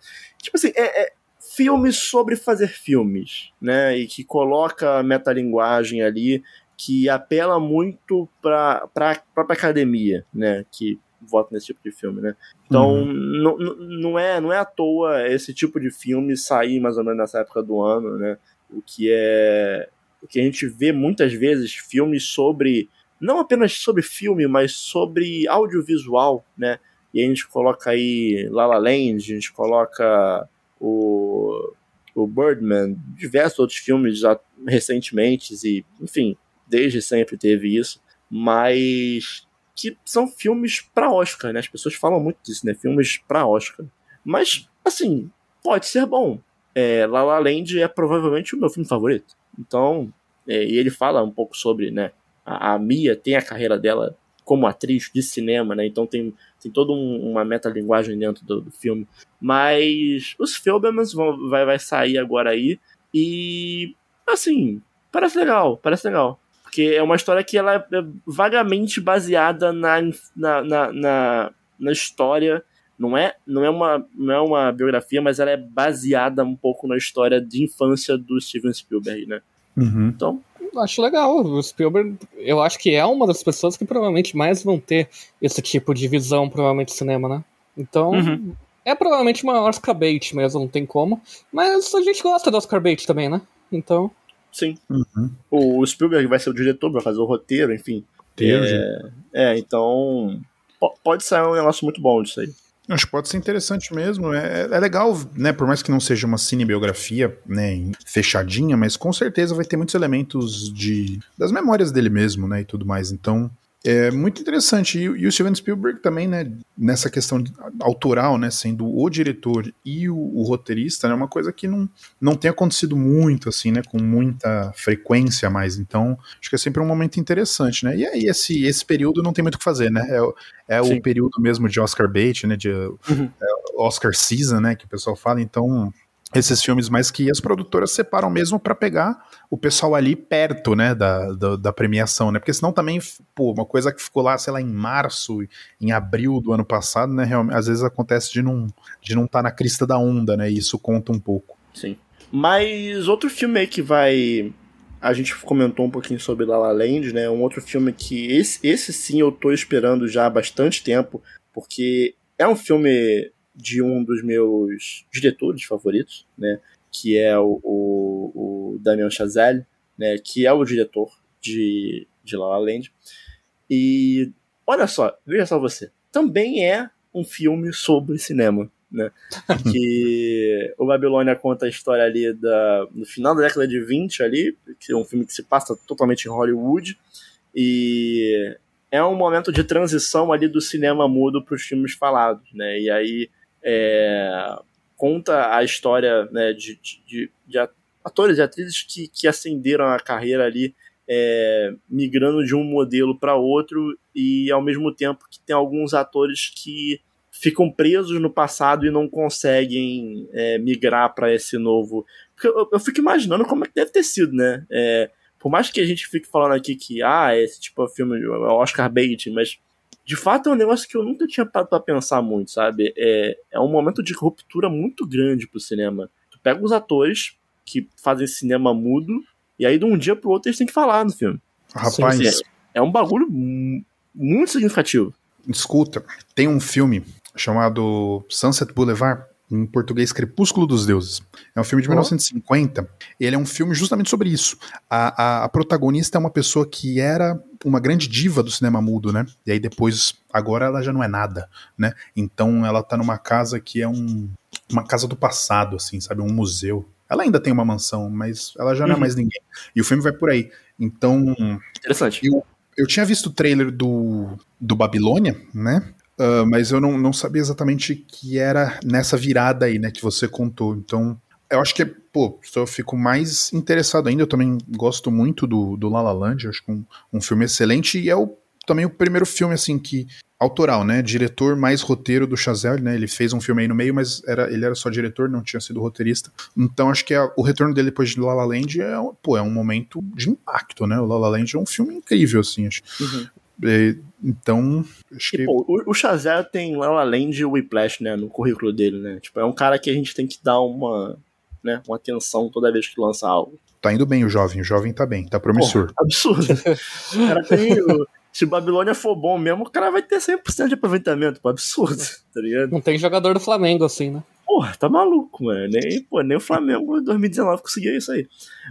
Tipo assim, é, é filmes sobre fazer filmes, né? E que coloca a metalinguagem ali, que apela muito para a própria academia, né? Que vota nesse tipo de filme, né? Então, uhum. não, não, é, não é à toa esse tipo de filme sair mais ou menos nessa época do ano, né? O que é. O que a gente vê muitas vezes filmes sobre não apenas sobre filme, mas sobre audiovisual, né? E a gente coloca aí La La Land, a gente coloca o, o Birdman, diversos outros filmes já recentemente, e, enfim, desde sempre teve isso, mas que são filmes para Oscar, né? As pessoas falam muito disso, né? Filmes para Oscar. Mas, assim, pode ser bom. É, La La Land é provavelmente o meu filme favorito. Então, é, e ele fala um pouco sobre, né, a, a Mia tem a carreira dela como atriz de cinema, né? Então tem, tem toda um, uma metalinguagem dentro do, do, filme. Mas os Filmans vão vai, vai sair agora aí e assim, parece legal, parece legal. Porque é uma história que ela é vagamente baseada na, na, na, na, na história. Não é, não, é uma, não é uma biografia, mas ela é baseada um pouco na história de infância do Steven Spielberg, né? Uhum. Então, acho legal. O Spielberg, eu acho que é uma das pessoas que provavelmente mais vão ter esse tipo de visão, provavelmente, cinema, né? Então, uhum. é provavelmente uma Oscar bait mesmo, não tem como. Mas a gente gosta do Oscar bait também, né? Então. Sim. Uhum. O Spielberg vai ser o diretor, vai fazer o roteiro, enfim. Deus, é, é, então. Pode sair um negócio muito bom disso aí. Acho que pode ser interessante mesmo. É, é legal, né? Por mais que não seja uma cinebiografia, né, fechadinha, mas com certeza vai ter muitos elementos de das memórias dele mesmo, né, e tudo mais. Então, é muito interessante. E, e, o Steven Spielberg também, né, nessa questão de, autoral, né, sendo o diretor e o, o roteirista, é né, uma coisa que não, não tem acontecido muito, assim, né, com muita frequência mais. Então, acho que é sempre um momento interessante, né. E aí, esse, esse período não tem muito o que fazer, né. É, é o período mesmo de Oscar bait, né, de uhum. é, Oscar season, né, que o pessoal fala. Então, esses filmes mais que as produtoras separam mesmo para pegar o pessoal ali perto, né, da, da, da, premiação, né, porque senão também, pô, uma coisa que ficou lá, sei lá, em março, em abril do ano passado, né, realmente, às vezes acontece de não de não estar tá na crista da onda, né, e isso conta um pouco. Sim. Mas outro filme aí que vai a gente comentou um pouquinho sobre La La Land, né, um outro filme que esse, esse sim eu tô esperando já há bastante tempo, porque é um filme de um dos meus diretores favoritos, né? Que é o, o, o Damien Chazelle, né? Que é o diretor de, de La La Land. E olha só, veja só você. Também é um filme sobre cinema, né? que o Babilônia conta a história ali da, no final da década de 20 ali, que é um filme que se passa totalmente em Hollywood e é um momento de transição ali do cinema mudo para os filmes falados, né? E aí é, conta a história né, de, de, de, atores e atrizes que, que a carreira ali é, migrando de um modelo para outro e ao mesmo tempo que tem alguns atores que ficam presos no passado e não conseguem é, migrar para esse novo. Eu, eu, fico imaginando como é que deve ter sido, né? É, por mais que a gente fique falando aqui que, ah, esse tipo de filme é Oscar bait, mas de fato é um negócio que eu nunca tinha parado pra pensar muito, sabe? É, é um momento de ruptura muito grande pro cinema. Tu pega os atores que fazem cinema mudo, e aí de um dia pro outro eles têm que falar no filme. Rapaz. Assim, é, é um bagulho muito significativo. Escuta, tem um filme chamado Sunset Boulevard, em português Crepúsculo dos Deuses. É um filme de oh. 1950. Ele é um filme justamente sobre isso. A, a, a, protagonista é uma pessoa que era uma grande diva do cinema mudo, né? E aí depois, agora ela já não é nada, né? Então ela tá numa casa que é um, uma casa do passado, assim, sabe? Um museu. Ela ainda tem uma mansão, mas ela já não é uhum. mais ninguém. E o filme vai por aí. Então. Interessante. Eu, eu tinha visto o trailer do, do Babilônia, né? Uh, mas eu não, não sabia exatamente que era nessa virada aí, né, que você contou. Então, eu acho que, pô, eu fico mais interessado ainda. Eu também gosto muito do, do La La Land, acho que um, um filme excelente. E é o, também o primeiro filme, assim, que autoral, né? Diretor mais roteiro do Chazelle, né? Ele fez um filme aí no meio, mas era, ele era só diretor, não tinha sido roteirista. Então acho que a, o retorno dele depois de La La Land é, pô, é um momento de impacto, né? O La La Land é um filme incrível, assim. Acho. Uhum. É, então, acho e, que... Pô, o, o Chazelle tem lá além de Whiplash, né, no currículo dele, né? Tipo, é um cara que a gente tem que dar uma, né, uma atenção toda vez que lança algo. Tá indo bem o jovem, o jovem tá bem, tá promissor. Pô, absurdo. o cara tem... se o Babilônia for bom mesmo, o cara vai ter 100% de aproveitamento, pô, absurdo, tá ligado? Não tem jogador do Flamengo assim, né? Porra, tá maluco, mano. Nem, pô, nem o Flamengo em 2019 conseguia isso aí.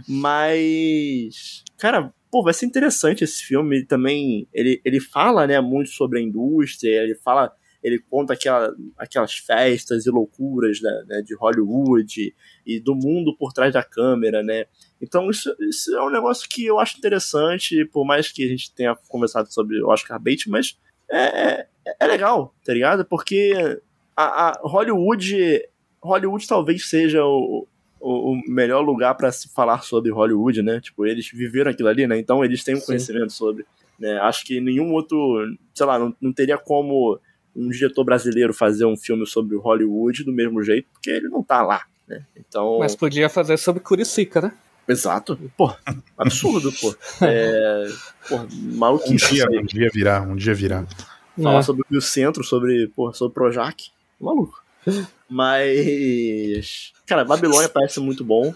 Mas, cara, pô, vai ser interessante esse filme. Ele também, ele, ele fala, né, muito sobre a indústria, ele fala, ele conta aquela, aquelas festas e loucuras né, né, de Hollywood e do mundo por trás da câmera, né. Então isso, isso é um negócio que eu acho interessante, por mais que a gente tenha conversado sobre Oscar Bates, mas é, é, é legal, tá ligado? Porque a, a Hollywood, Hollywood talvez seja o, o, o melhor lugar para se falar sobre Hollywood, né? Tipo, eles viveram aquilo ali, né? Então eles têm um Sim. conhecimento sobre. Né? Acho que nenhum outro, sei lá, não, não teria como um diretor brasileiro fazer um filme sobre Hollywood do mesmo jeito, porque ele não tá lá, né? Então... Mas podia fazer sobre Curicica, né? Exato. Pô, absurdo, pô. É, pô, maluquice. Um dia, um dia virá, um dia virá. Falar é. sobre o centro, sobre, pô, sobre Projac. Maluco. Mas. Cara, Babilônia parece muito bom.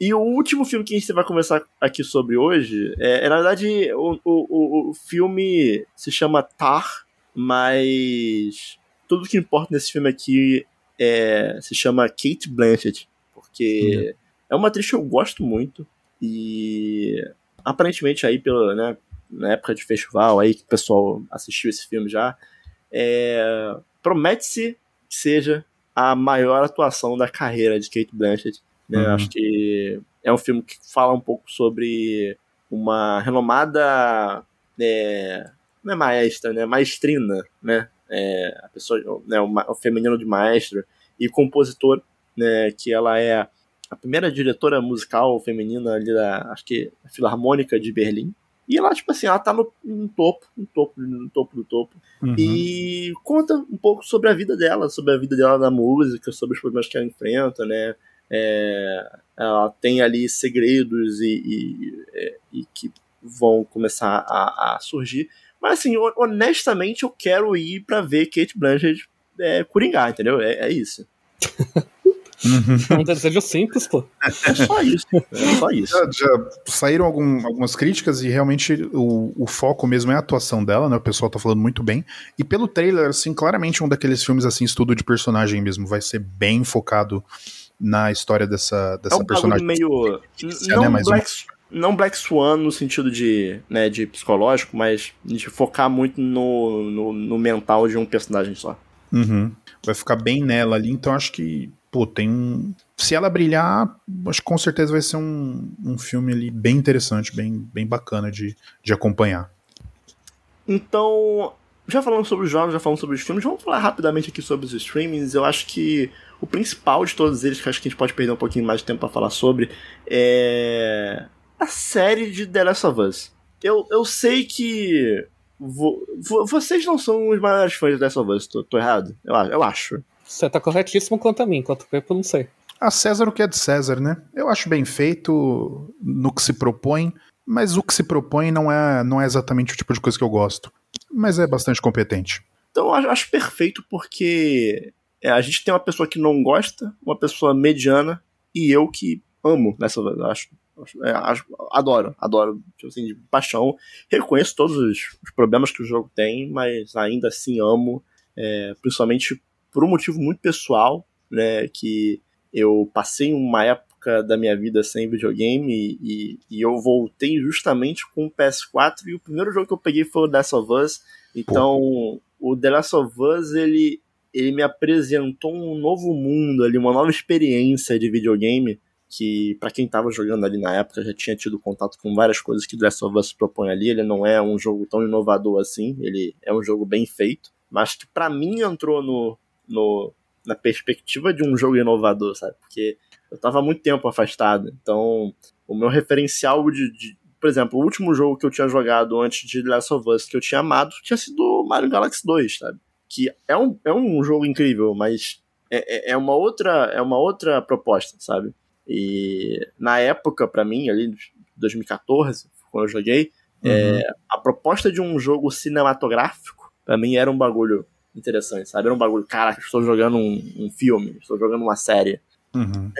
E o último filme que a gente vai conversar aqui sobre hoje é, é na verdade, o, o, o filme se chama Tar, mas tudo que importa nesse filme aqui é, se chama Kate Blanchett, porque uhum. é uma atriz que eu gosto muito e aparentemente aí pela, né, na época de festival aí que o pessoal assistiu esse filme já, é, promete-se seja a maior atuação da carreira de Kate Blanchett. Né? Uhum. Acho que é um filme que fala um pouco sobre uma renomada é, não é maestra, né? Maestrina, né? É, a pessoa, né, o, o feminino de maestro e compositor, né? Que ela é a primeira diretora musical feminina ali da, acho que, Filarmônica de Berlim. E ela, tipo assim, ela tá no, no topo, no topo, no topo do topo. Uhum. E conta um pouco sobre a vida dela, sobre a vida dela na música, sobre os problemas que ela enfrenta, né? É, ela tem ali segredos e, e, é, e que vão começar a, a, surgir. Mas assim, honestamente, eu quero ir para ver Kate Blanchett é, coringar, entendeu? É, é isso. É um desejo simples, pô. É só isso. É só isso. Já, já saíram algum- algumas críticas e realmente o, o foco mesmo é a atuação dela, né? O pessoal tá falando muito bem. E pelo trailer, assim, claramente um daqueles filmes, assim, estudo de personagem mesmo. Vai ser bem focado na história dessa, É dessa um bagulho personagem. meio. Não, né, mais Black, não Black Swan no sentido de, né, de psicológico, mas de focar muito no, no, no mental de um personagem só. Uhum. Vai ficar bem nela ali, então acho que, pô, tem um. Se ela brilhar, acho que com certeza vai ser um, um filme ali bem interessante, bem, bem bacana de, de acompanhar. Então, já falando sobre os jogos, já falando sobre os filmes, vamos falar rapidamente aqui sobre os streamings. Eu acho que o principal de todos eles, que acho que a gente pode perder um pouquinho mais de tempo pra falar sobre, é a série de The Last of Us. Eu, eu sei que vo- vo- vocês não são os maiores fãs de The Last of Us, tô, tô errado? Eu, eu acho. Você tá corretíssimo quanto a mim, quanto a Pepe, eu não sei. A César o que é de César, né? Eu acho bem feito no que se propõe, mas o que se propõe não é, não é exatamente o tipo de coisa que eu gosto. Mas é bastante competente. Então eu acho, perfeito porque é, a gente tem uma pessoa que não gosta, uma pessoa mediana e eu que amo nessa acho, é, acho- adoro, adoro, tipo assim, de paixão. Reconheço todos os, os problemas que o jogo tem, mas ainda assim amo, é, principalmente por um motivo muito pessoal, né? Que eu passei uma época da minha vida sem videogame e, e, eu voltei justamente com o PS4 e o primeiro jogo que eu peguei foi o Last of Us. Então, o The Last of Us, ele, ele me apresentou um novo mundo ali, uma nova experiência de videogame que pra quem tava jogando ali na época já tinha tido contato com várias coisas que The Last of Us propõe ali. Ele não é um jogo tão inovador assim, ele é um jogo bem feito, mas que pra mim entrou no, no na perspectiva de um jogo inovador, sabe? Porque eu tava muito tempo afastado, então o meu referencial de, de por exemplo, o último jogo que eu tinha jogado antes de The Last of Us que eu tinha amado tinha sido Mario Galaxy 2, sabe? Que é um, é um jogo incrível, mas é, é- é uma outra é uma outra proposta, sabe? E na época, pra mim, ali, 2014, quando eu joguei, é, a proposta de um jogo cinematográfico, pra mim, era um bagulho interessante, sabe? Era um bagulho, cara, estou jogando um, um filme, estou jogando uma série. Uhum.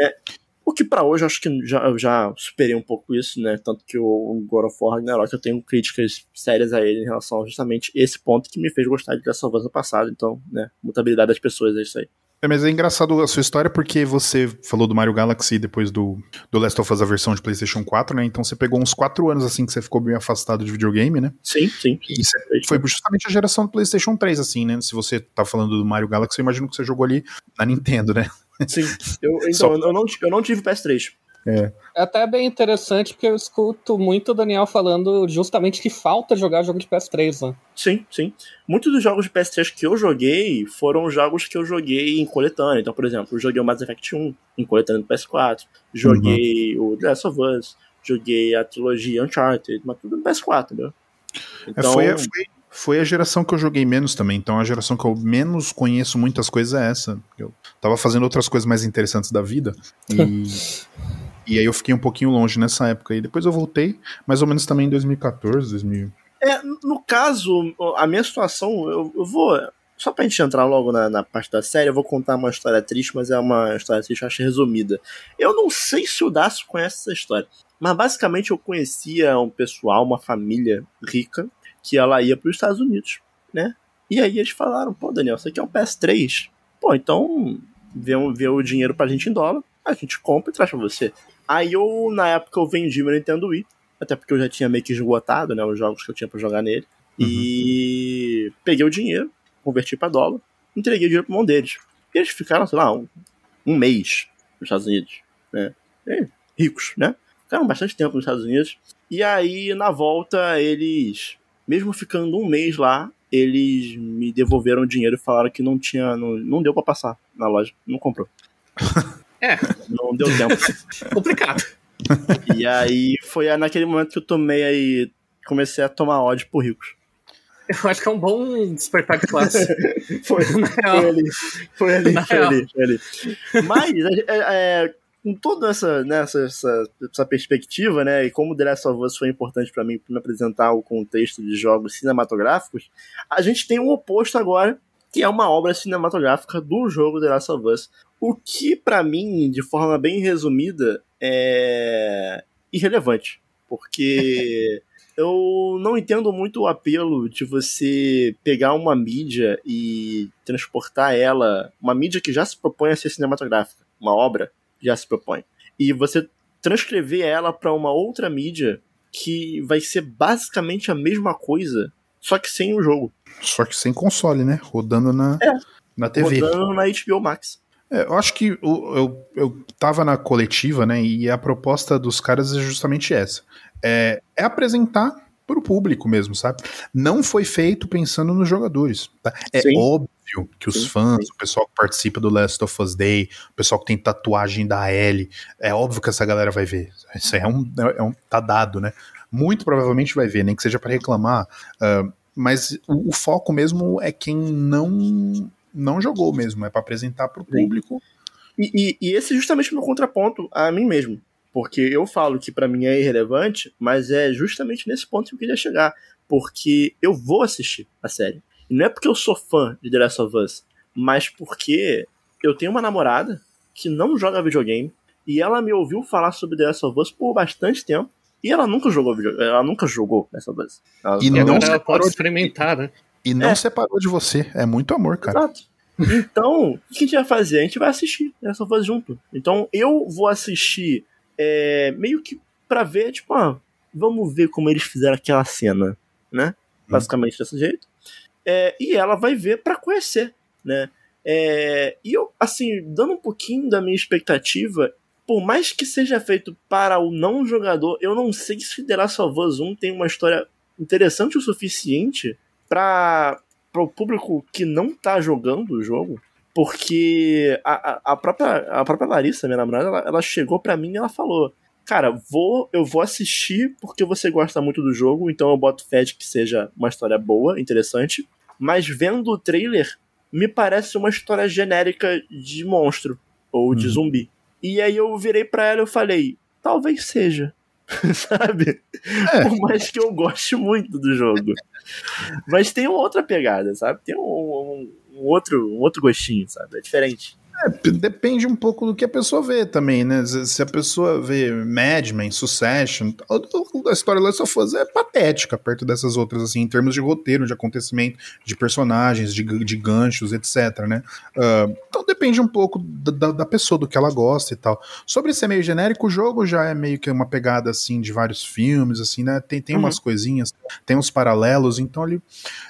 O que pra hoje eu acho que já, eu já superei um pouco isso, né? Tanto que o God of War Ragnarok eu tenho críticas sérias a ele em relação a justamente esse ponto que me fez gostar de Last of Us no passado. Então, né? Mutabilidade das pessoas, é isso aí. É, mas é engraçado a sua história porque você falou do Mario Galaxy depois do, do Last of Us a versão de PlayStation 4, né? Então você pegou uns 4 anos assim que você ficou bem afastado de videogame, né? Sim, sim. E você foi justamente a geração do PlayStation 3, assim, né? Se você tá falando do Mario Galaxy, eu imagino que você jogou ali na Nintendo, né? Sim. Eu, Só- então, eu não, eu não tive PS3. É até bem interessante porque eu escuto muito o Daniel falando justamente que falta jogar jogo de PS3, né? Sim, sim. Muitos dos jogos de PS3 que eu joguei foram jogos que eu joguei em coletânea. Então, por exemplo, eu joguei o Mass Effect 1 em coletânea do PS4, joguei o The Last of Us, joguei a trilogia Uncharted, mas tudo no PS4, entendeu? É, Então, foi, a- foi, foi a geração que eu joguei menos também. Então a geração que eu menos conheço muitas coisas é essa. Eu tava fazendo outras coisas mais interessantes da vida. E, e aí eu fiquei um pouquinho longe nessa época. E depois eu voltei, mais ou menos também em 2014, 2000. É, no caso, a minha situação, eu, eu vou. Só pra gente entrar logo na, na parte da série, eu vou contar uma história triste, mas é uma história triste, acho resumida. Eu não sei se o Daço conhece essa história, mas basicamente eu conhecia um pessoal, uma família rica, que ela ia para os Estados Unidos, né? E aí eles falaram: pô, Daniel, você quer um PS3? Pô, então vê, um, vê o dinheiro pra gente em dólar, a gente compra e traz pra você. Aí eu, na época, eu vendi meu Nintendo Wii, até porque eu já tinha meio que esgotado, né, os jogos que eu tinha pra jogar nele. E peguei o dinheiro, converti pra dólar, entreguei o dinheiro pra mão deles. E eles ficaram, sei lá, um, um mês nos Estados Unidos, né? E, ricos, né? Ficaram bastante tempo nos Estados Unidos. E aí, na volta, eles, mesmo ficando um mês lá, eles me devolveram o dinheiro e falaram que não tinha, não, não deu pra passar na loja, não comprou. É, Não deu tempo. complicado. e aí foi naquele momento que eu tomei aí, comecei a tomar ódio por ricos. Eu acho que é um bom despertar de classe. Foi, foi ali, foi ali, Na foi real. ali, foi ali. Mas, é, é, com toda essa, né, essa, essa, essa perspectiva, né, e como The Last of Us foi importante pra mim, pra me apresentar o contexto de jogos cinematográficos, a gente tem um oposto agora, que é uma obra cinematográfica do jogo The Last of Us. O que, para mim, de forma bem resumida, é irrelevante. Porque eu não entendo muito o apelo de você pegar uma mídia e transportar ela, uma mídia que já se propõe a ser cinematográfica, uma obra já se propõe, e você transcrever ela para uma outra mídia que vai ser basicamente a mesma coisa, só que sem o jogo. Só que sem console, né? Rodando na, É. na TV. Rodando na HBO Max. É, eu acho que o- eu, eu tava na coletiva, né? E a proposta dos caras é justamente essa. É, é apresentar pro público mesmo, sabe? Não foi feito pensando nos jogadores. tá? É Sim. óbvio que os Sim, fãs, sim. o pessoal que participa do Last of Us Day, o pessoal que tem tatuagem da L, é óbvio que essa galera vai ver. Isso é um, é um tá dado, né? Muito provavelmente vai ver, nem que seja para reclamar. ah, mas o, o foco mesmo é quem não não jogou mesmo, é para apresentar pro Sim. público. E, e, e esse é justamente o meu contraponto a mim mesmo. Porque eu falo que pra mim é irrelevante, mas é justamente nesse ponto que eu queria chegar. Porque eu vou assistir a série. E não é porque eu sou fã de The Last of Us, mas porque eu tenho uma namorada que não joga videogame e ela me ouviu falar sobre The Last of Us por bastante tempo. E ela nunca jogou videogame. Ela nunca jogou of Us. Ela, E E não ela pode de- experimentar, né? E não É. separou de você. É muito amor, cara. Exato. Então, o que a gente vai fazer? A gente vai assistir of Us junto. Então, eu vou assistir é, meio que pra ver, tipo, ah, vamos ver como eles fizeram aquela cena, né? Basicamente desse jeito. É, e ela vai ver pra conhecer, né? É, e eu, assim, dando um pouquinho da minha expectativa, por mais que seja feito para o não jogador, eu não sei se The Last of Us 1 tem uma história interessante o suficiente para o público que não tá jogando o jogo, porque a, a, a própria, a própria Larissa, minha namorada, ela, ela chegou pra mim e ela falou: Cara, vou, eu vou assistir porque você gosta muito do jogo, então eu boto fé de que seja uma história boa, interessante. Mas vendo o trailer, me parece uma história genérica de monstro ou de Uhum. zumbi. E aí eu virei pra ela e eu falei: Talvez seja. Sabe? É. Por mais que eu goste muito do jogo. Mas tem uma outra pegada, sabe? Tem um, um- um outro, um outro gostinho, sabe? É diferente. É, depende um pouco do que a pessoa vê também, né? Se a pessoa vê Mad Men, Succession, a história Last of Us é patética perto dessas outras, assim, em termos de roteiro, de acontecimento, de personagens, de, de ganchos, etc, né? Ah, então depende um pouco da, da- da pessoa, do que ela gosta e tal. Sobre ser meio genérico, o jogo já é meio que uma pegada, assim, de vários filmes, assim, né? Tem, tem Uhum. umas coisinhas, tem uns paralelos, então ele...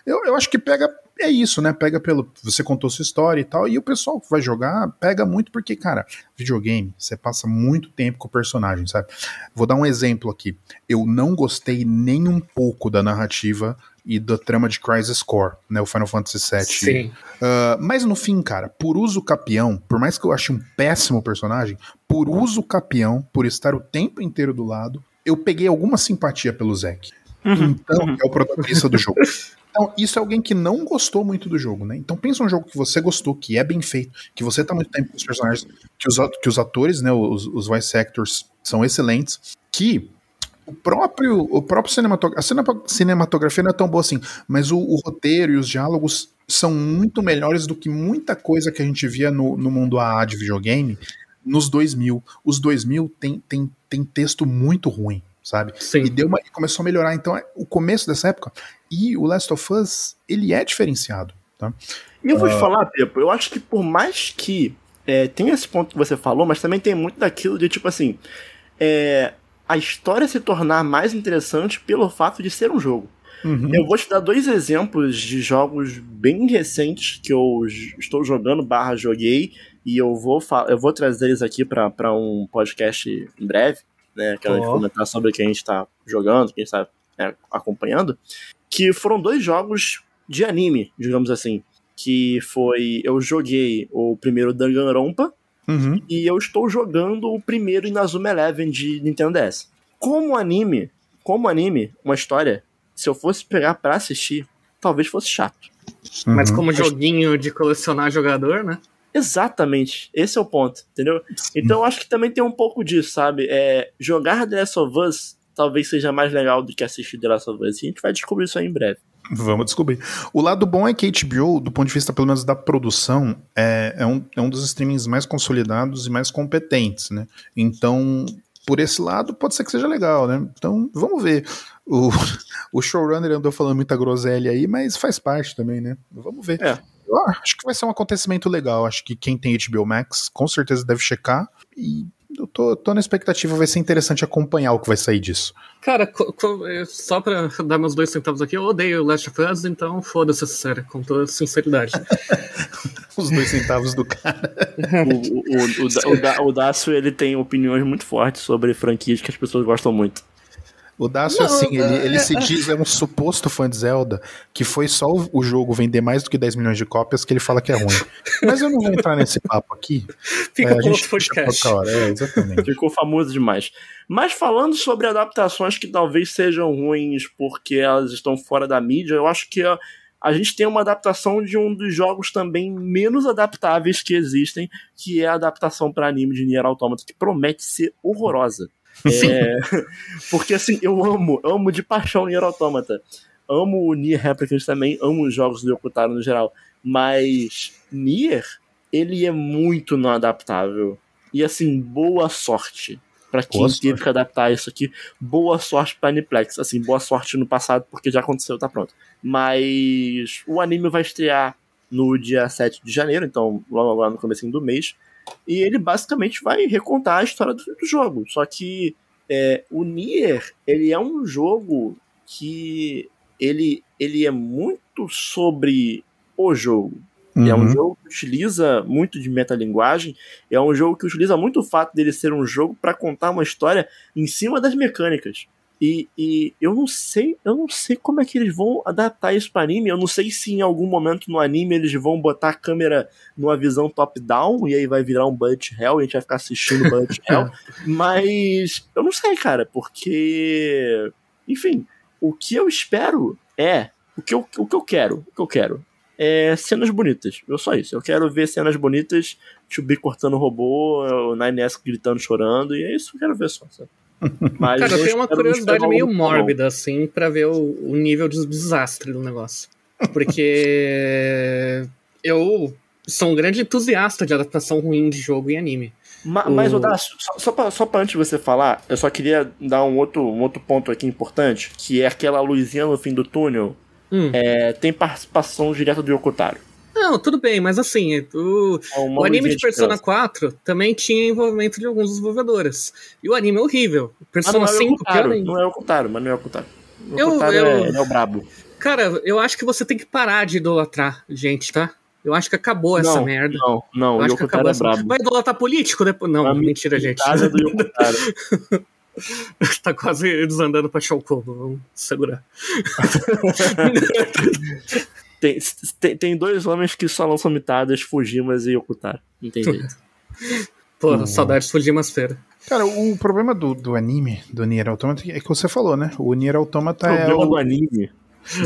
Eu, eu acho que pega é isso, né? Pega pelo. Você contou sua história e tal, e o pessoal que vai jogar pega muito porque, cara, videogame, você passa muito tempo com o personagem, sabe? Vou dar um exemplo aqui. Eu não gostei nem um pouco da narrativa e da trama de Crisis Core, né? O Final Fantasy VII. Sim. Ah, mas no fim, cara, por uso capião, por mais que eu ache um péssimo personagem, por uso capião, por estar o tempo inteiro do lado, eu peguei alguma simpatia pelo Zack. Então, uhum. é o protagonista do jogo. Então, isso é alguém que não gostou muito do jogo, né? Então, pensa um jogo que você gostou, que é bem feito, que você tá muito tempo com os personagens, que os, que os atores, né, os, os voice actors são excelentes, que o próprio, o próprio cinematografia, a cinema- cinematografia não é tão boa assim, mas o, o roteiro e os diálogos são muito melhores do que muita coisa que a gente via no, no mundo AA de videogame nos 2000. Os 2000 tem, tem, tem texto muito ruim, sabe? Sim. E, deu uma, e começou a melhorar. Então, é o começo dessa época. E o Last of Us, ele é diferenciado. Tá? E eu vou te falar, Pepo, eu acho que por mais que é, tem esse ponto que você falou, mas também tem muito daquilo de tipo assim. é, a história se tornar mais interessante pelo fato de ser um jogo. Uhum. Eu vou te dar dois exemplos de jogos bem recentes que eu estou jogando barra joguei e eu vou, eu vou trazer eles aqui para um podcast em breve, né? Que a gente Ó. comentar sobre o que a gente está jogando, que a gente está acompanhando. Que foram dois jogos de anime, digamos assim. Que foi. Eu joguei o primeiro Danganronpa Uhum. e eu estou jogando o primeiro Inazuma Eleven de Nintendo DS. Como anime, como anime, uma história, se eu fosse pegar pra assistir, talvez fosse chato. Mas Uhum. como joguinho de colecionar jogador, né? Exatamente, esse é o ponto, entendeu? Então eu acho que também tem um pouco disso, sabe? É, jogar The Last of Us talvez seja mais legal do que assistir The Last of Us. E a gente vai descobrir isso aí em breve. Vamos descobrir. O lado bom é que a HBO, do ponto de vista pelo menos da produção, é, é, um, é um dos streamings mais consolidados e mais competentes, né? Então, por esse lado, pode ser que seja legal, né? Então, vamos ver. O, o showrunner andou falando muita groselha aí, mas faz parte também, né? Vamos ver. É. Acho que vai ser um acontecimento legal. Acho que quem tem HBO Max com certeza deve checar. E eu tô, tô na expectativa, vai ser interessante acompanhar o que vai sair disso. Cara, só pra dar meus dois centavos aqui, eu odeio Last of Us, então foda-se essa série, com toda sinceridade. Os dois centavos do cara. o, o, o, o, o Dácio, ele tem opiniões muito fortes sobre franquias que as pessoas gostam muito. O Dacio, assim, ele, ele é, se é. diz é um suposto fã de Zelda, que foi só o jogo vender mais do que 10 milhões de cópias que ele fala que é ruim. Mas eu não vou entrar nesse papo aqui. Fica é, com outro podcast. É, exatamente. Ficou famoso demais. Mas falando sobre adaptações que talvez sejam ruins porque elas estão fora da mídia, eu acho que a, a gente tem uma adaptação de um dos jogos também menos adaptáveis que existem, que é a adaptação para anime de Nier Automata, que promete ser horrorosa. É, porque assim, eu amo, amo de paixão Nier Automata. Amo o Nier Replicant também, amo os jogos do Yokotaro no geral. Mas Nier, ele é muito não adaptável. E assim, boa sorte para quem boa teve que adaptar isso aqui. Boa sorte pra Aniplex. Assim, boa sorte no passado, porque já aconteceu, tá pronto. Mas o anime vai estrear no dia 7 de janeiro, então logo lá no começo do mês. E ele basicamente vai recontar a história do, do jogo. Só que é, o Nier, ele é um jogo que ele, ele é muito sobre o jogo. Uhum. É um uhum. jogo que utiliza muito de metalinguagem, é um jogo que utiliza muito o fato dele ser um jogo para contar uma história em cima das mecânicas. E, e, eu não sei, eu não sei como é que eles vão adaptar isso para anime. Eu não sei se em algum momento no anime eles vão botar a câmera numa visão top-down e aí vai virar um Bullet Hell e a gente vai ficar assistindo Bullet Hell. Mas eu não sei, cara, porque. Enfim, o que eu espero é. O que eu, o que eu quero, o que eu quero é cenas bonitas. Eu só isso. Eu quero ver cenas bonitas, Chubi cortando robô, o 9S gritando, chorando, e é isso que eu quero ver só. Sabe? Mas Cara, eu tenho uma curiosidade meio mórbida, assim, para ver o, o, nível de desastre do negócio. Porque eu sou um grande entusiasta de adaptação ruim de jogo em anime. Ma, o... Mas, Odaço, só, só, pra, só pra antes de você falar, eu só queria dar um outro, um outro ponto aqui importante, que é aquela luzinha no fim do túnel. Hum. É, tem participação direta do Yokotaro. Não, tudo bem, mas assim, o, é o anime de Persona de 4 também tinha envolvimento de alguns desenvolvedores. E o anime é horrível. Persona mas não é 5, pior ainda. Não é o Kotaro, mas não é o Kotaro. O eu, Kotaro eu, é, é o brabo. Cara, eu acho que você tem que parar de idolatrar gente, tá? Eu acho que acabou essa merda. Não, não, eu acho que acabou é essa... brabo. Vai idolatrar político depois? Não, mentira, gente. Casa do Yokotaro. tá quase desandando pra Shoukobo, vamos segurar. Tem, tem, tem, dois homens que só lançam mitadas, Fujimas e Okutaro. Entendi. Pô, hum. saudades Fujimas feira. Cara, o problema do, do anime, do Nier Automata, é que você falou, né? O Nier Automata o é o... do anime.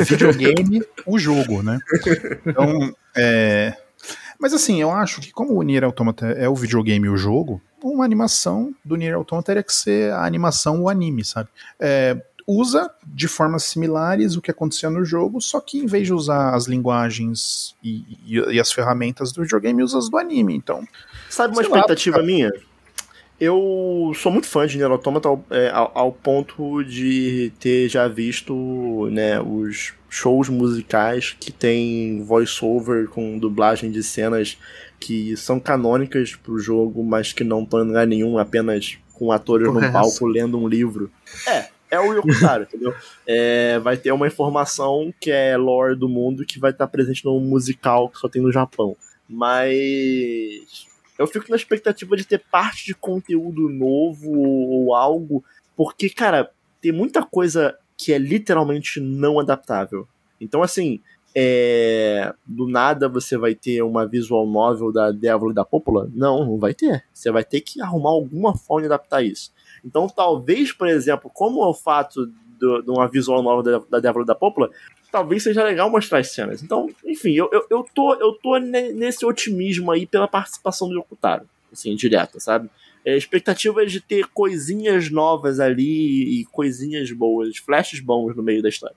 videogame, o jogo, né? Então, é... Mas assim, eu acho que como o Nier Automata é o videogame e o jogo, uma animação do Nier Automata teria que ser a animação o anime, sabe? É, usa de formas similares o que acontecia no jogo, só que em vez de usar as linguagens e, e, e as ferramentas do videogame, usa as do anime. Então. Sabe uma expectativa lá, minha? Eu sou muito fã de Nier Automata ao, é, ao, ao, ponto de ter já visto né, os shows musicais que tem voice-over com dublagem de cenas que são canônicas pro jogo, mas que não estão em lugar nenhum, apenas com atores no palco lendo um livro. É, é o Yokotaro, entendeu? É, vai ter uma informação que é lore do mundo que vai estar presente num musical que só tem no Japão. Mas eu fico na expectativa de ter parte de conteúdo novo ou algo, porque, cara, tem muita coisa que é literalmente não adaptável. Então, assim, é, do nada você vai ter uma visual novel da Devil e da Popola? Não, não vai ter. Você vai ter que arrumar alguma forma de adaptar isso. Então, talvez, por exemplo, como é o fato de uma visual nova da, da Débora da Popola, talvez seja legal mostrar as cenas. Então, enfim, eu, eu, eu, tô, eu tô nesse otimismo aí pela participação do Yokutaro, assim, direta, sabe? É, de ter coisinhas novas ali e coisinhas boas, flashes bons no meio da história.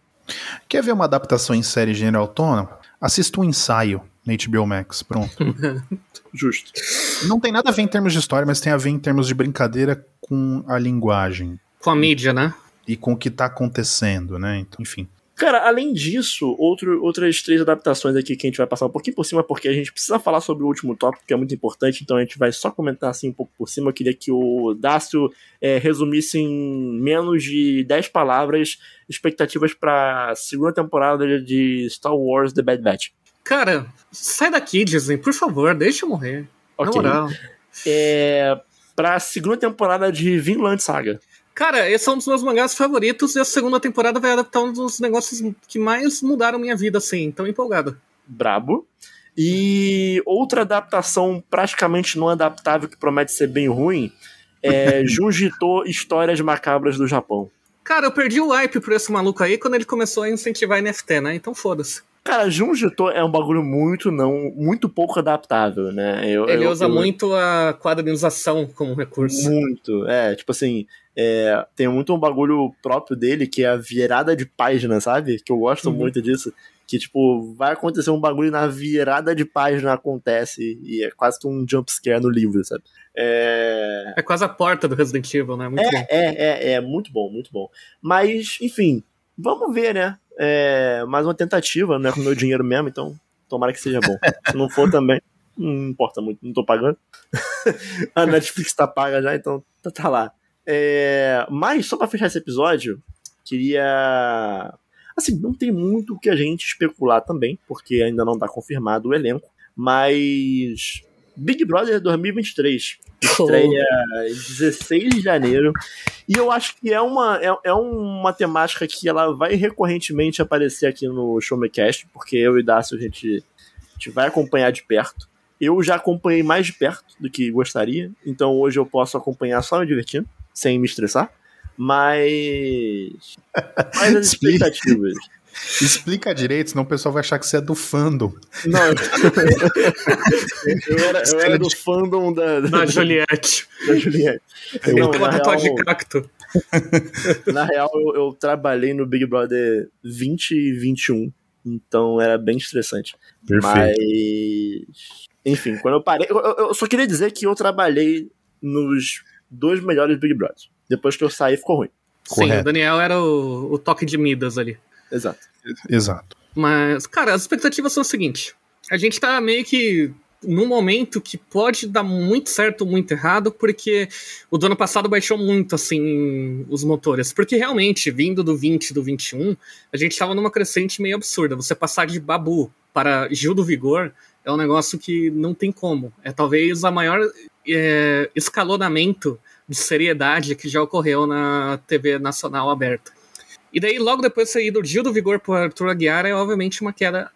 Quer ver uma adaptação em série gênero autônoma? Assista um ensaio na HBO Max, pronto. Justo. Não tem nada a ver em termos de história, mas tem a ver em termos de brincadeira com a linguagem. Com a mídia, né? E com o que tá acontecendo, né? Então, enfim. Cara, além disso, outro, outras três adaptações aqui que a gente vai passar um pouquinho por cima, porque a gente precisa falar sobre o último tópico, que é muito importante, então a gente vai só comentar assim um pouco por cima. Eu queria que o Dácio é, resumisse em menos de 10 palavras expectativas pra segunda temporada de Star Wars The Bad Batch. Cara, sai daqui, Disney, por favor, deixa eu morrer. Ok. Na moral. É, pra segunda temporada de Vinland Saga. Cara, esse é um dos meus mangás favoritos e a segunda temporada vai adaptar um dos negócios que mais mudaram minha vida, assim. Tão empolgado. Brabo. E outra adaptação praticamente não adaptável que promete ser bem ruim é Junjito Histórias Macabras do Japão. Cara, eu perdi o hype por esse maluco aí quando ele começou a incentivar NFT, né? Então foda-se. Cara, Junjito é um bagulho muito não, muito pouco adaptável, né? Eu, Ele eu- usa eu- muito a quadrinização como recurso. Muito, é, tipo assim, é, tem muito um bagulho próprio dele que é a virada de página, sabe? Que eu gosto Uhum. muito disso. Que, tipo, vai acontecer um bagulho na virada de página acontece e é quase que um jump scare no livro, sabe? É, É quase a porta do Resident Evil, né? Muito bom. é, é, é, é muito bom, muito bom. Mas, enfim, vamos ver, né? É, mais uma tentativa, né? Com meu dinheiro mesmo, então tomara que seja bom. Se não for também, não importa muito, não tô pagando. A Netflix tá paga já, então tá, tá lá. É, mas, só pra fechar esse episódio, queria. Assim, não tem muito o que a gente especular também, porque ainda não tá confirmado o elenco, mas. Big Brother 2023 estreia em 16 de janeiro. E eu acho que é uma, é, é uma temática que ela vai recorrentemente aparecer aqui no Showmecast, porque eu e Dácio a gente, a gente vai acompanhar de perto. Eu já acompanhei mais de perto do que gostaria, então hoje eu posso acompanhar só me divertindo, sem me estressar. Mas. Mas as Explica. expectativas. Explica direito, senão o pessoal vai achar que você é do fandom. Não, eu, eu era, eu era do fandom da, da, Da Juliette. da Juliette. Ele Não, na real- de cacto. Na real, eu, eu trabalhei no Big Brother 20 e 21, então era bem estressante. Mas. Enfim, quando eu parei. Eu, eu- eu só queria dizer que eu trabalhei nos dois melhores Big Brothers. Depois que eu saí, ficou ruim. Sim, Correto. o Daniel era o, o toque de Midas ali. Exato. Exato. Mas, cara, as expectativas são o seguinte: a gente tá meio que num momento que pode dar muito certo ou muito errado, porque o do ano passado baixou muito, assim, os motores. Porque realmente, vindo do 20 do 21, a gente tava numa crescente meio absurda. Você passar de Babu para Gil do Vigor é um negócio que não tem como. É talvez a maior é, escalonamento de seriedade que já ocorreu na TV nacional aberta. E daí, logo depois de sair do Gil do Vigor pro Arthur Aguiar, é obviamente uma queda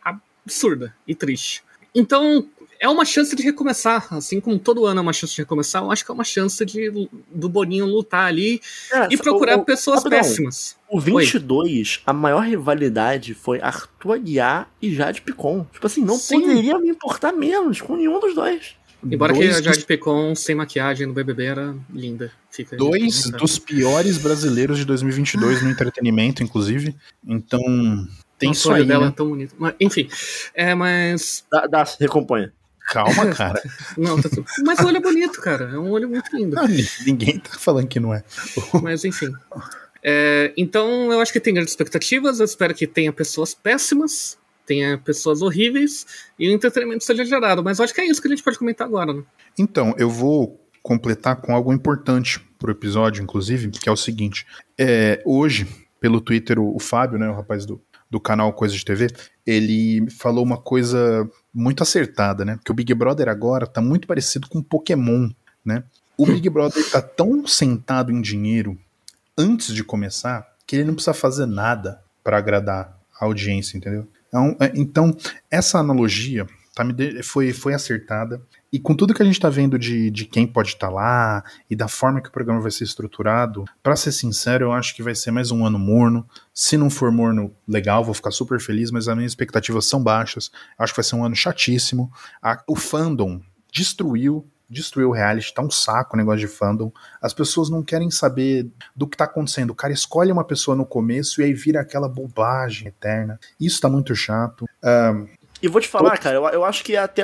absurda e triste. Então, é uma chance de recomeçar. Assim como todo ano é uma chance de recomeçar, eu acho que é uma chance de, do Boninho lutar ali Cara, e procurar o- o- pessoas péssimas. O 22, a maior rivalidade foi Arthur Aguiar e Jade Picon. Tipo assim, não Sim. poderia me importar menos com nenhum dos dois. Embora que dois a dos, Jade Pecon sem maquiagem no BBB era linda. Fica dois dos piores brasileiros de 2022 no entretenimento, inclusive. Então, tem isso aí, dela né? é tão bonito. Mas, enfim, é, mas. Dá, dá recomponha. Calma, cara. Não, tá tudo. Mas o olho é bonito, cara. É um olho muito lindo. Não, ninguém tá falando que não é. Mas enfim. É, então eu acho que tem grandes expectativas. Eu espero que tenha pessoas péssimas, tenha pessoas horríveis e o entretenimento seja gerado. Mas acho que é isso que a gente pode comentar agora, né? Então, eu vou completar com algo importante pro episódio, inclusive, que é o seguinte. É, hoje, pelo Twitter, o, o Fábio, né, o rapaz do, do canal Coisa de TV, ele falou uma coisa muito acertada, né? Que o Big Brother agora tá muito parecido com Pokémon, né? O Big Brother tá tão sentado em dinheiro antes de começar que ele não precisa fazer nada para agradar a audiência, entendeu? Então, então, essa analogia tá, foi, foi acertada. E com tudo que a gente tá vendo de, de quem pode estar lá e da forma que o programa vai ser estruturado, pra ser sincero, eu acho que vai ser mais um ano morno. Se não for morno, legal, vou ficar super feliz, mas as minhas expectativas são baixas. Acho que vai ser um ano chatíssimo. A- o fandom destruiu destruiu o reality, tá um saco o negócio de fandom. As pessoas não querem saber do que tá acontecendo. O cara escolhe uma pessoa no começo e aí vira aquela bobagem eterna. Isso tá muito chato. Um, e vou te falar, cara, eu, eu acho que até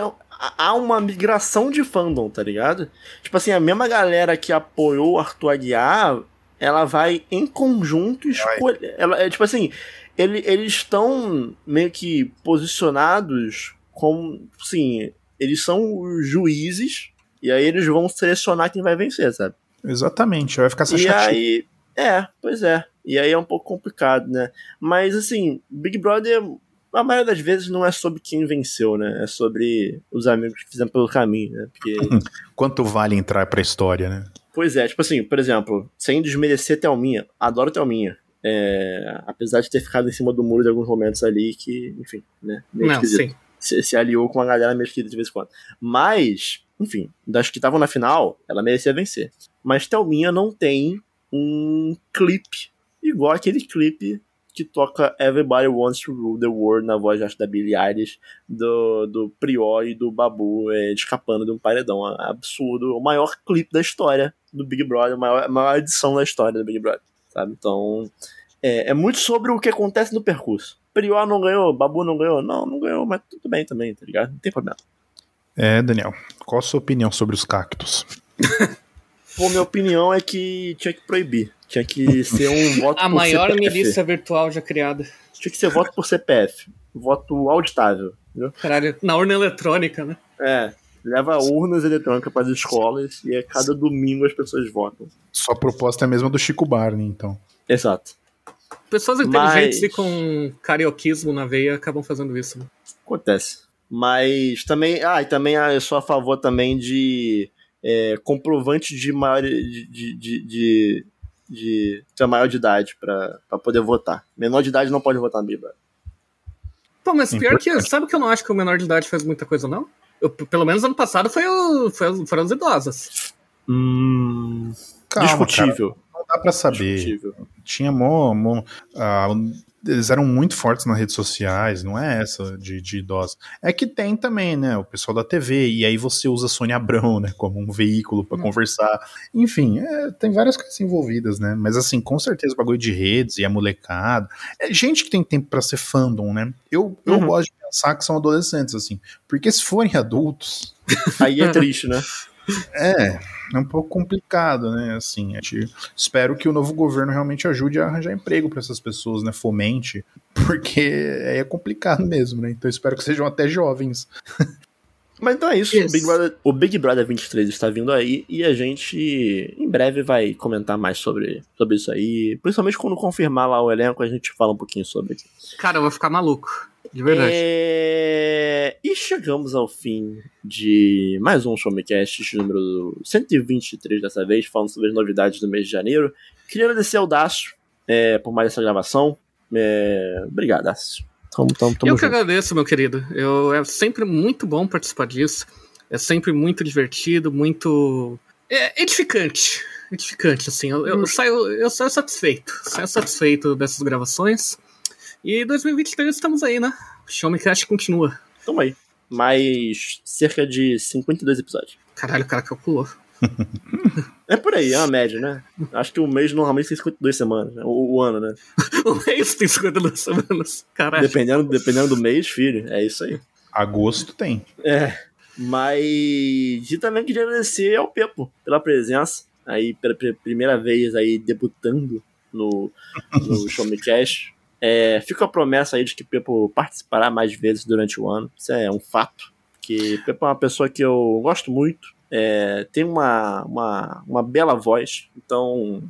há uma migração de fandom, tá ligado? Tipo assim, a mesma galera que apoiou o Arthur Aguiar, ela vai em conjunto escolher. Ela, é, tipo assim, ele, eles estão meio que posicionados como. Sim, eles são os juízes, e aí eles vão selecionar quem vai vencer, sabe? Exatamente, vai ficar essa E aí. É, pois é. E aí é um pouco complicado, né? Mas assim, Big Brother, a maioria das vezes não é sobre quem venceu, né? É sobre os amigos que fizeram pelo caminho, né? Porque. Quanto vale entrar pra história, né? Pois é, tipo assim, por exemplo, sem desmerecer Thelminha, adoro Thelminha. É, apesar de ter ficado em cima do muro de alguns momentos ali que, enfim, né? Meio não, sim. Se, se, aliou com a galera meio esquisita de vez em quando. Mas, enfim, das que estavam na final, ela merecia vencer. Mas Thelminha não tem um clipe igual aquele clipe que toca Everybody Wants to Rule the World na voz acho, da Billie Eilish, do, do Prior e do Babu é, escapando de um paredão absurdo. O maior clipe da história do Big Brother, a maior, a maior edição da história do Big Brother, sabe? Então, é, é muito sobre o que acontece no percurso. Prior não ganhou, Babu não ganhou. Não, não ganhou, mas tudo bem também, tá ligado? Não tem problema. É, Daniel, qual a sua opinião sobre os cactos? Pô, minha opinião é que tinha que proibir. Tinha que ser um voto A por maior CPF. milícia virtual já criada. Tinha que ser voto por CPF. Voto auditável. Entendeu? Caralho, na urna eletrônica, né? É. Leva urnas eletrônicas para as escolas e a cada domingo as pessoas votam. Sua proposta é a mesma do Chico Barney, então. Exato. Pessoas inteligentes Mas... e com carioquismo na veia acabam fazendo isso. Né? Acontece. Mas também. Ah, e também ah, eu sou a favor também de é, comprovante de maior. de, de, de, de de ter maior de idade para poder votar. Menor de idade não pode votar no Bíblia. Pô, mas pior que. Sabe que eu não acho que o menor de idade faz muita coisa, não? Eu, pelo menos ano passado foi, o, foi foram as idosas. Hum. Calma, discutível. Cara, não dá pra saber. Discutível. Tinha mó. mó uh, eles eram muito fortes nas redes sociais, não é essa de, de idosa. É que tem também, né, o pessoal da TV, e aí você usa Sônia Abrão, né, como um veículo para hum. conversar. Enfim, é, tem várias coisas envolvidas, né, mas assim, com certeza o bagulho de redes e a molecada. É gente que tem tempo para ser fandom, né. Eu, eu uhum. gosto de pensar que são adolescentes, assim, porque se forem adultos. aí é triste, né? É, é um pouco complicado, né? Assim, espero que o novo governo realmente ajude a arranjar emprego para essas pessoas, né? Fomente, porque é complicado mesmo, né? Então espero que sejam até jovens. Mas então é isso. Yes. Big Brother, o Big Brother 23 está vindo aí e a gente em breve vai comentar mais sobre, sobre isso aí. Principalmente quando confirmar lá o elenco, a gente fala um pouquinho sobre. Cara, eu vou ficar maluco. De verdade. É... E chegamos ao fim de mais um Showmecast, número 123 dessa vez, falando sobre as novidades do mês de janeiro. Queria agradecer ao Dácio é, por mais essa gravação. É... Obrigado, Dácio. Tamo, tamo, tamo Eu junto. que agradeço, meu querido. Eu, é sempre muito bom participar disso. É sempre muito divertido, muito é edificante. Edificante, assim. Eu, eu, saio, eu saio satisfeito. Saio satisfeito dessas gravações. E 2023 estamos aí, né? O Show Me Crash continua. Tamo aí. Mais cerca de 52 episódios. Caralho, o cara calculou. é por aí, é uma média, né? Acho que o mês normalmente tem 52 semanas, né? o, o ano, né? o mês tem 52 semanas, caralho. Dependendo, dependendo do mês, filho, é isso aí. Agosto tem. É, mas e também queria agradecer ao Pepo pela presença, aí pela primeira vez aí debutando no, no Show Me Cash. É, fica a promessa aí de que Pepo participará mais vezes durante o ano. Isso é um fato. Que Pepo é uma pessoa que eu gosto muito. É, tem uma, uma, uma bela voz. Então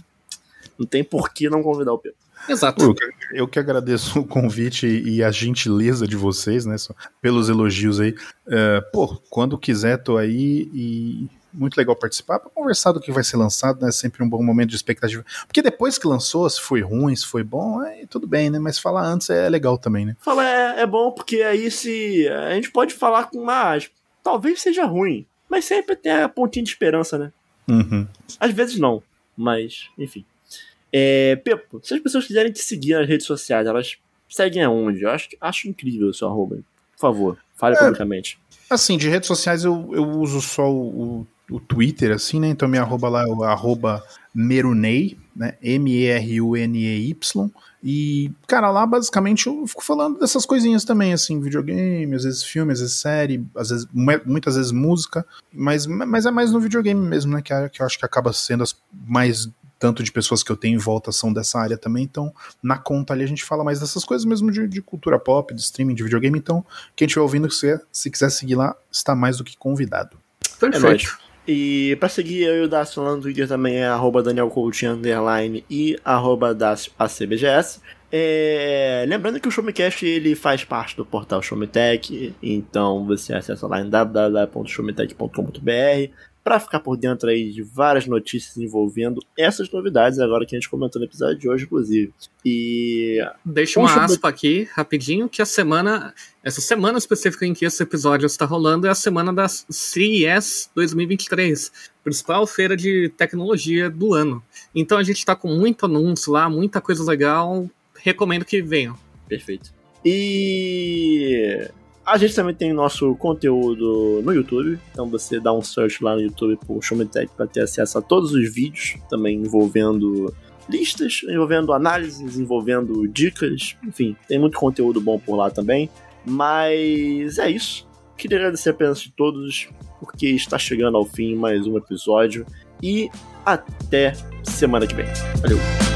não tem por que não convidar o Pepo. Exato. Eu que, eu que agradeço o convite e a gentileza de vocês, né? Pelos elogios aí. É, pô, quando quiser, tô aí e muito legal participar para conversar do que vai ser lançado, né? Sempre um bom momento de expectativa. Porque depois que lançou, se foi ruim, se foi bom, aí tudo bem, né? Mas falar antes é legal também, né? Falar é, é bom porque aí se a gente pode falar com mais, talvez seja ruim, mas sempre tem a pontinha de esperança, né? Uhum. Às vezes não, mas enfim. É, Pepo, se as pessoas quiserem te seguir nas redes sociais, elas seguem aonde? Eu acho, acho incrível o seu arroba. Por favor, fale é, publicamente. Assim, de redes sociais eu, eu uso só o, o o Twitter, assim, né? Então minha arroba lá é o arroba Merunei, né? M-E-R-U-N-E-Y. E, cara, lá basicamente eu fico falando dessas coisinhas também, assim, videogame, às vezes filme, às vezes série, às vezes, muitas vezes música, mas, mas é mais no videogame mesmo, né? Que, é, que eu acho que acaba sendo as mais tanto de pessoas que eu tenho em volta são dessa área também, então na conta ali a gente fala mais dessas coisas mesmo de, de cultura pop, de streaming, de videogame, então quem estiver ouvindo, se, se quiser seguir lá, está mais do que convidado. Perfeito. É e pra seguir eu e o Dácio lá no Twitter também é arroba underline e arroba. É... Lembrando que o Showmecast ele faz parte do portal Showmetech, então você acessa lá em www.showmetech.com.br para ficar por dentro aí de várias notícias envolvendo essas novidades agora que a gente comentou no episódio de hoje, inclusive. E. Deixa uma aspa aqui, rapidinho, que a semana. Essa semana específica em que esse episódio está rolando é a semana da CES 2023, principal feira de tecnologia do ano. Então a gente está com muito anúncio lá, muita coisa legal. Recomendo que venham. Perfeito. E a gente também tem nosso conteúdo no YouTube, então você dá um search lá no YouTube por Showmetech para ter acesso a todos os vídeos, também envolvendo listas, envolvendo análises, envolvendo dicas, enfim, tem muito conteúdo bom por lá também. Mas é isso. Queria agradecer a presença de todos, porque está chegando ao fim mais um episódio. E até semana que vem. Valeu!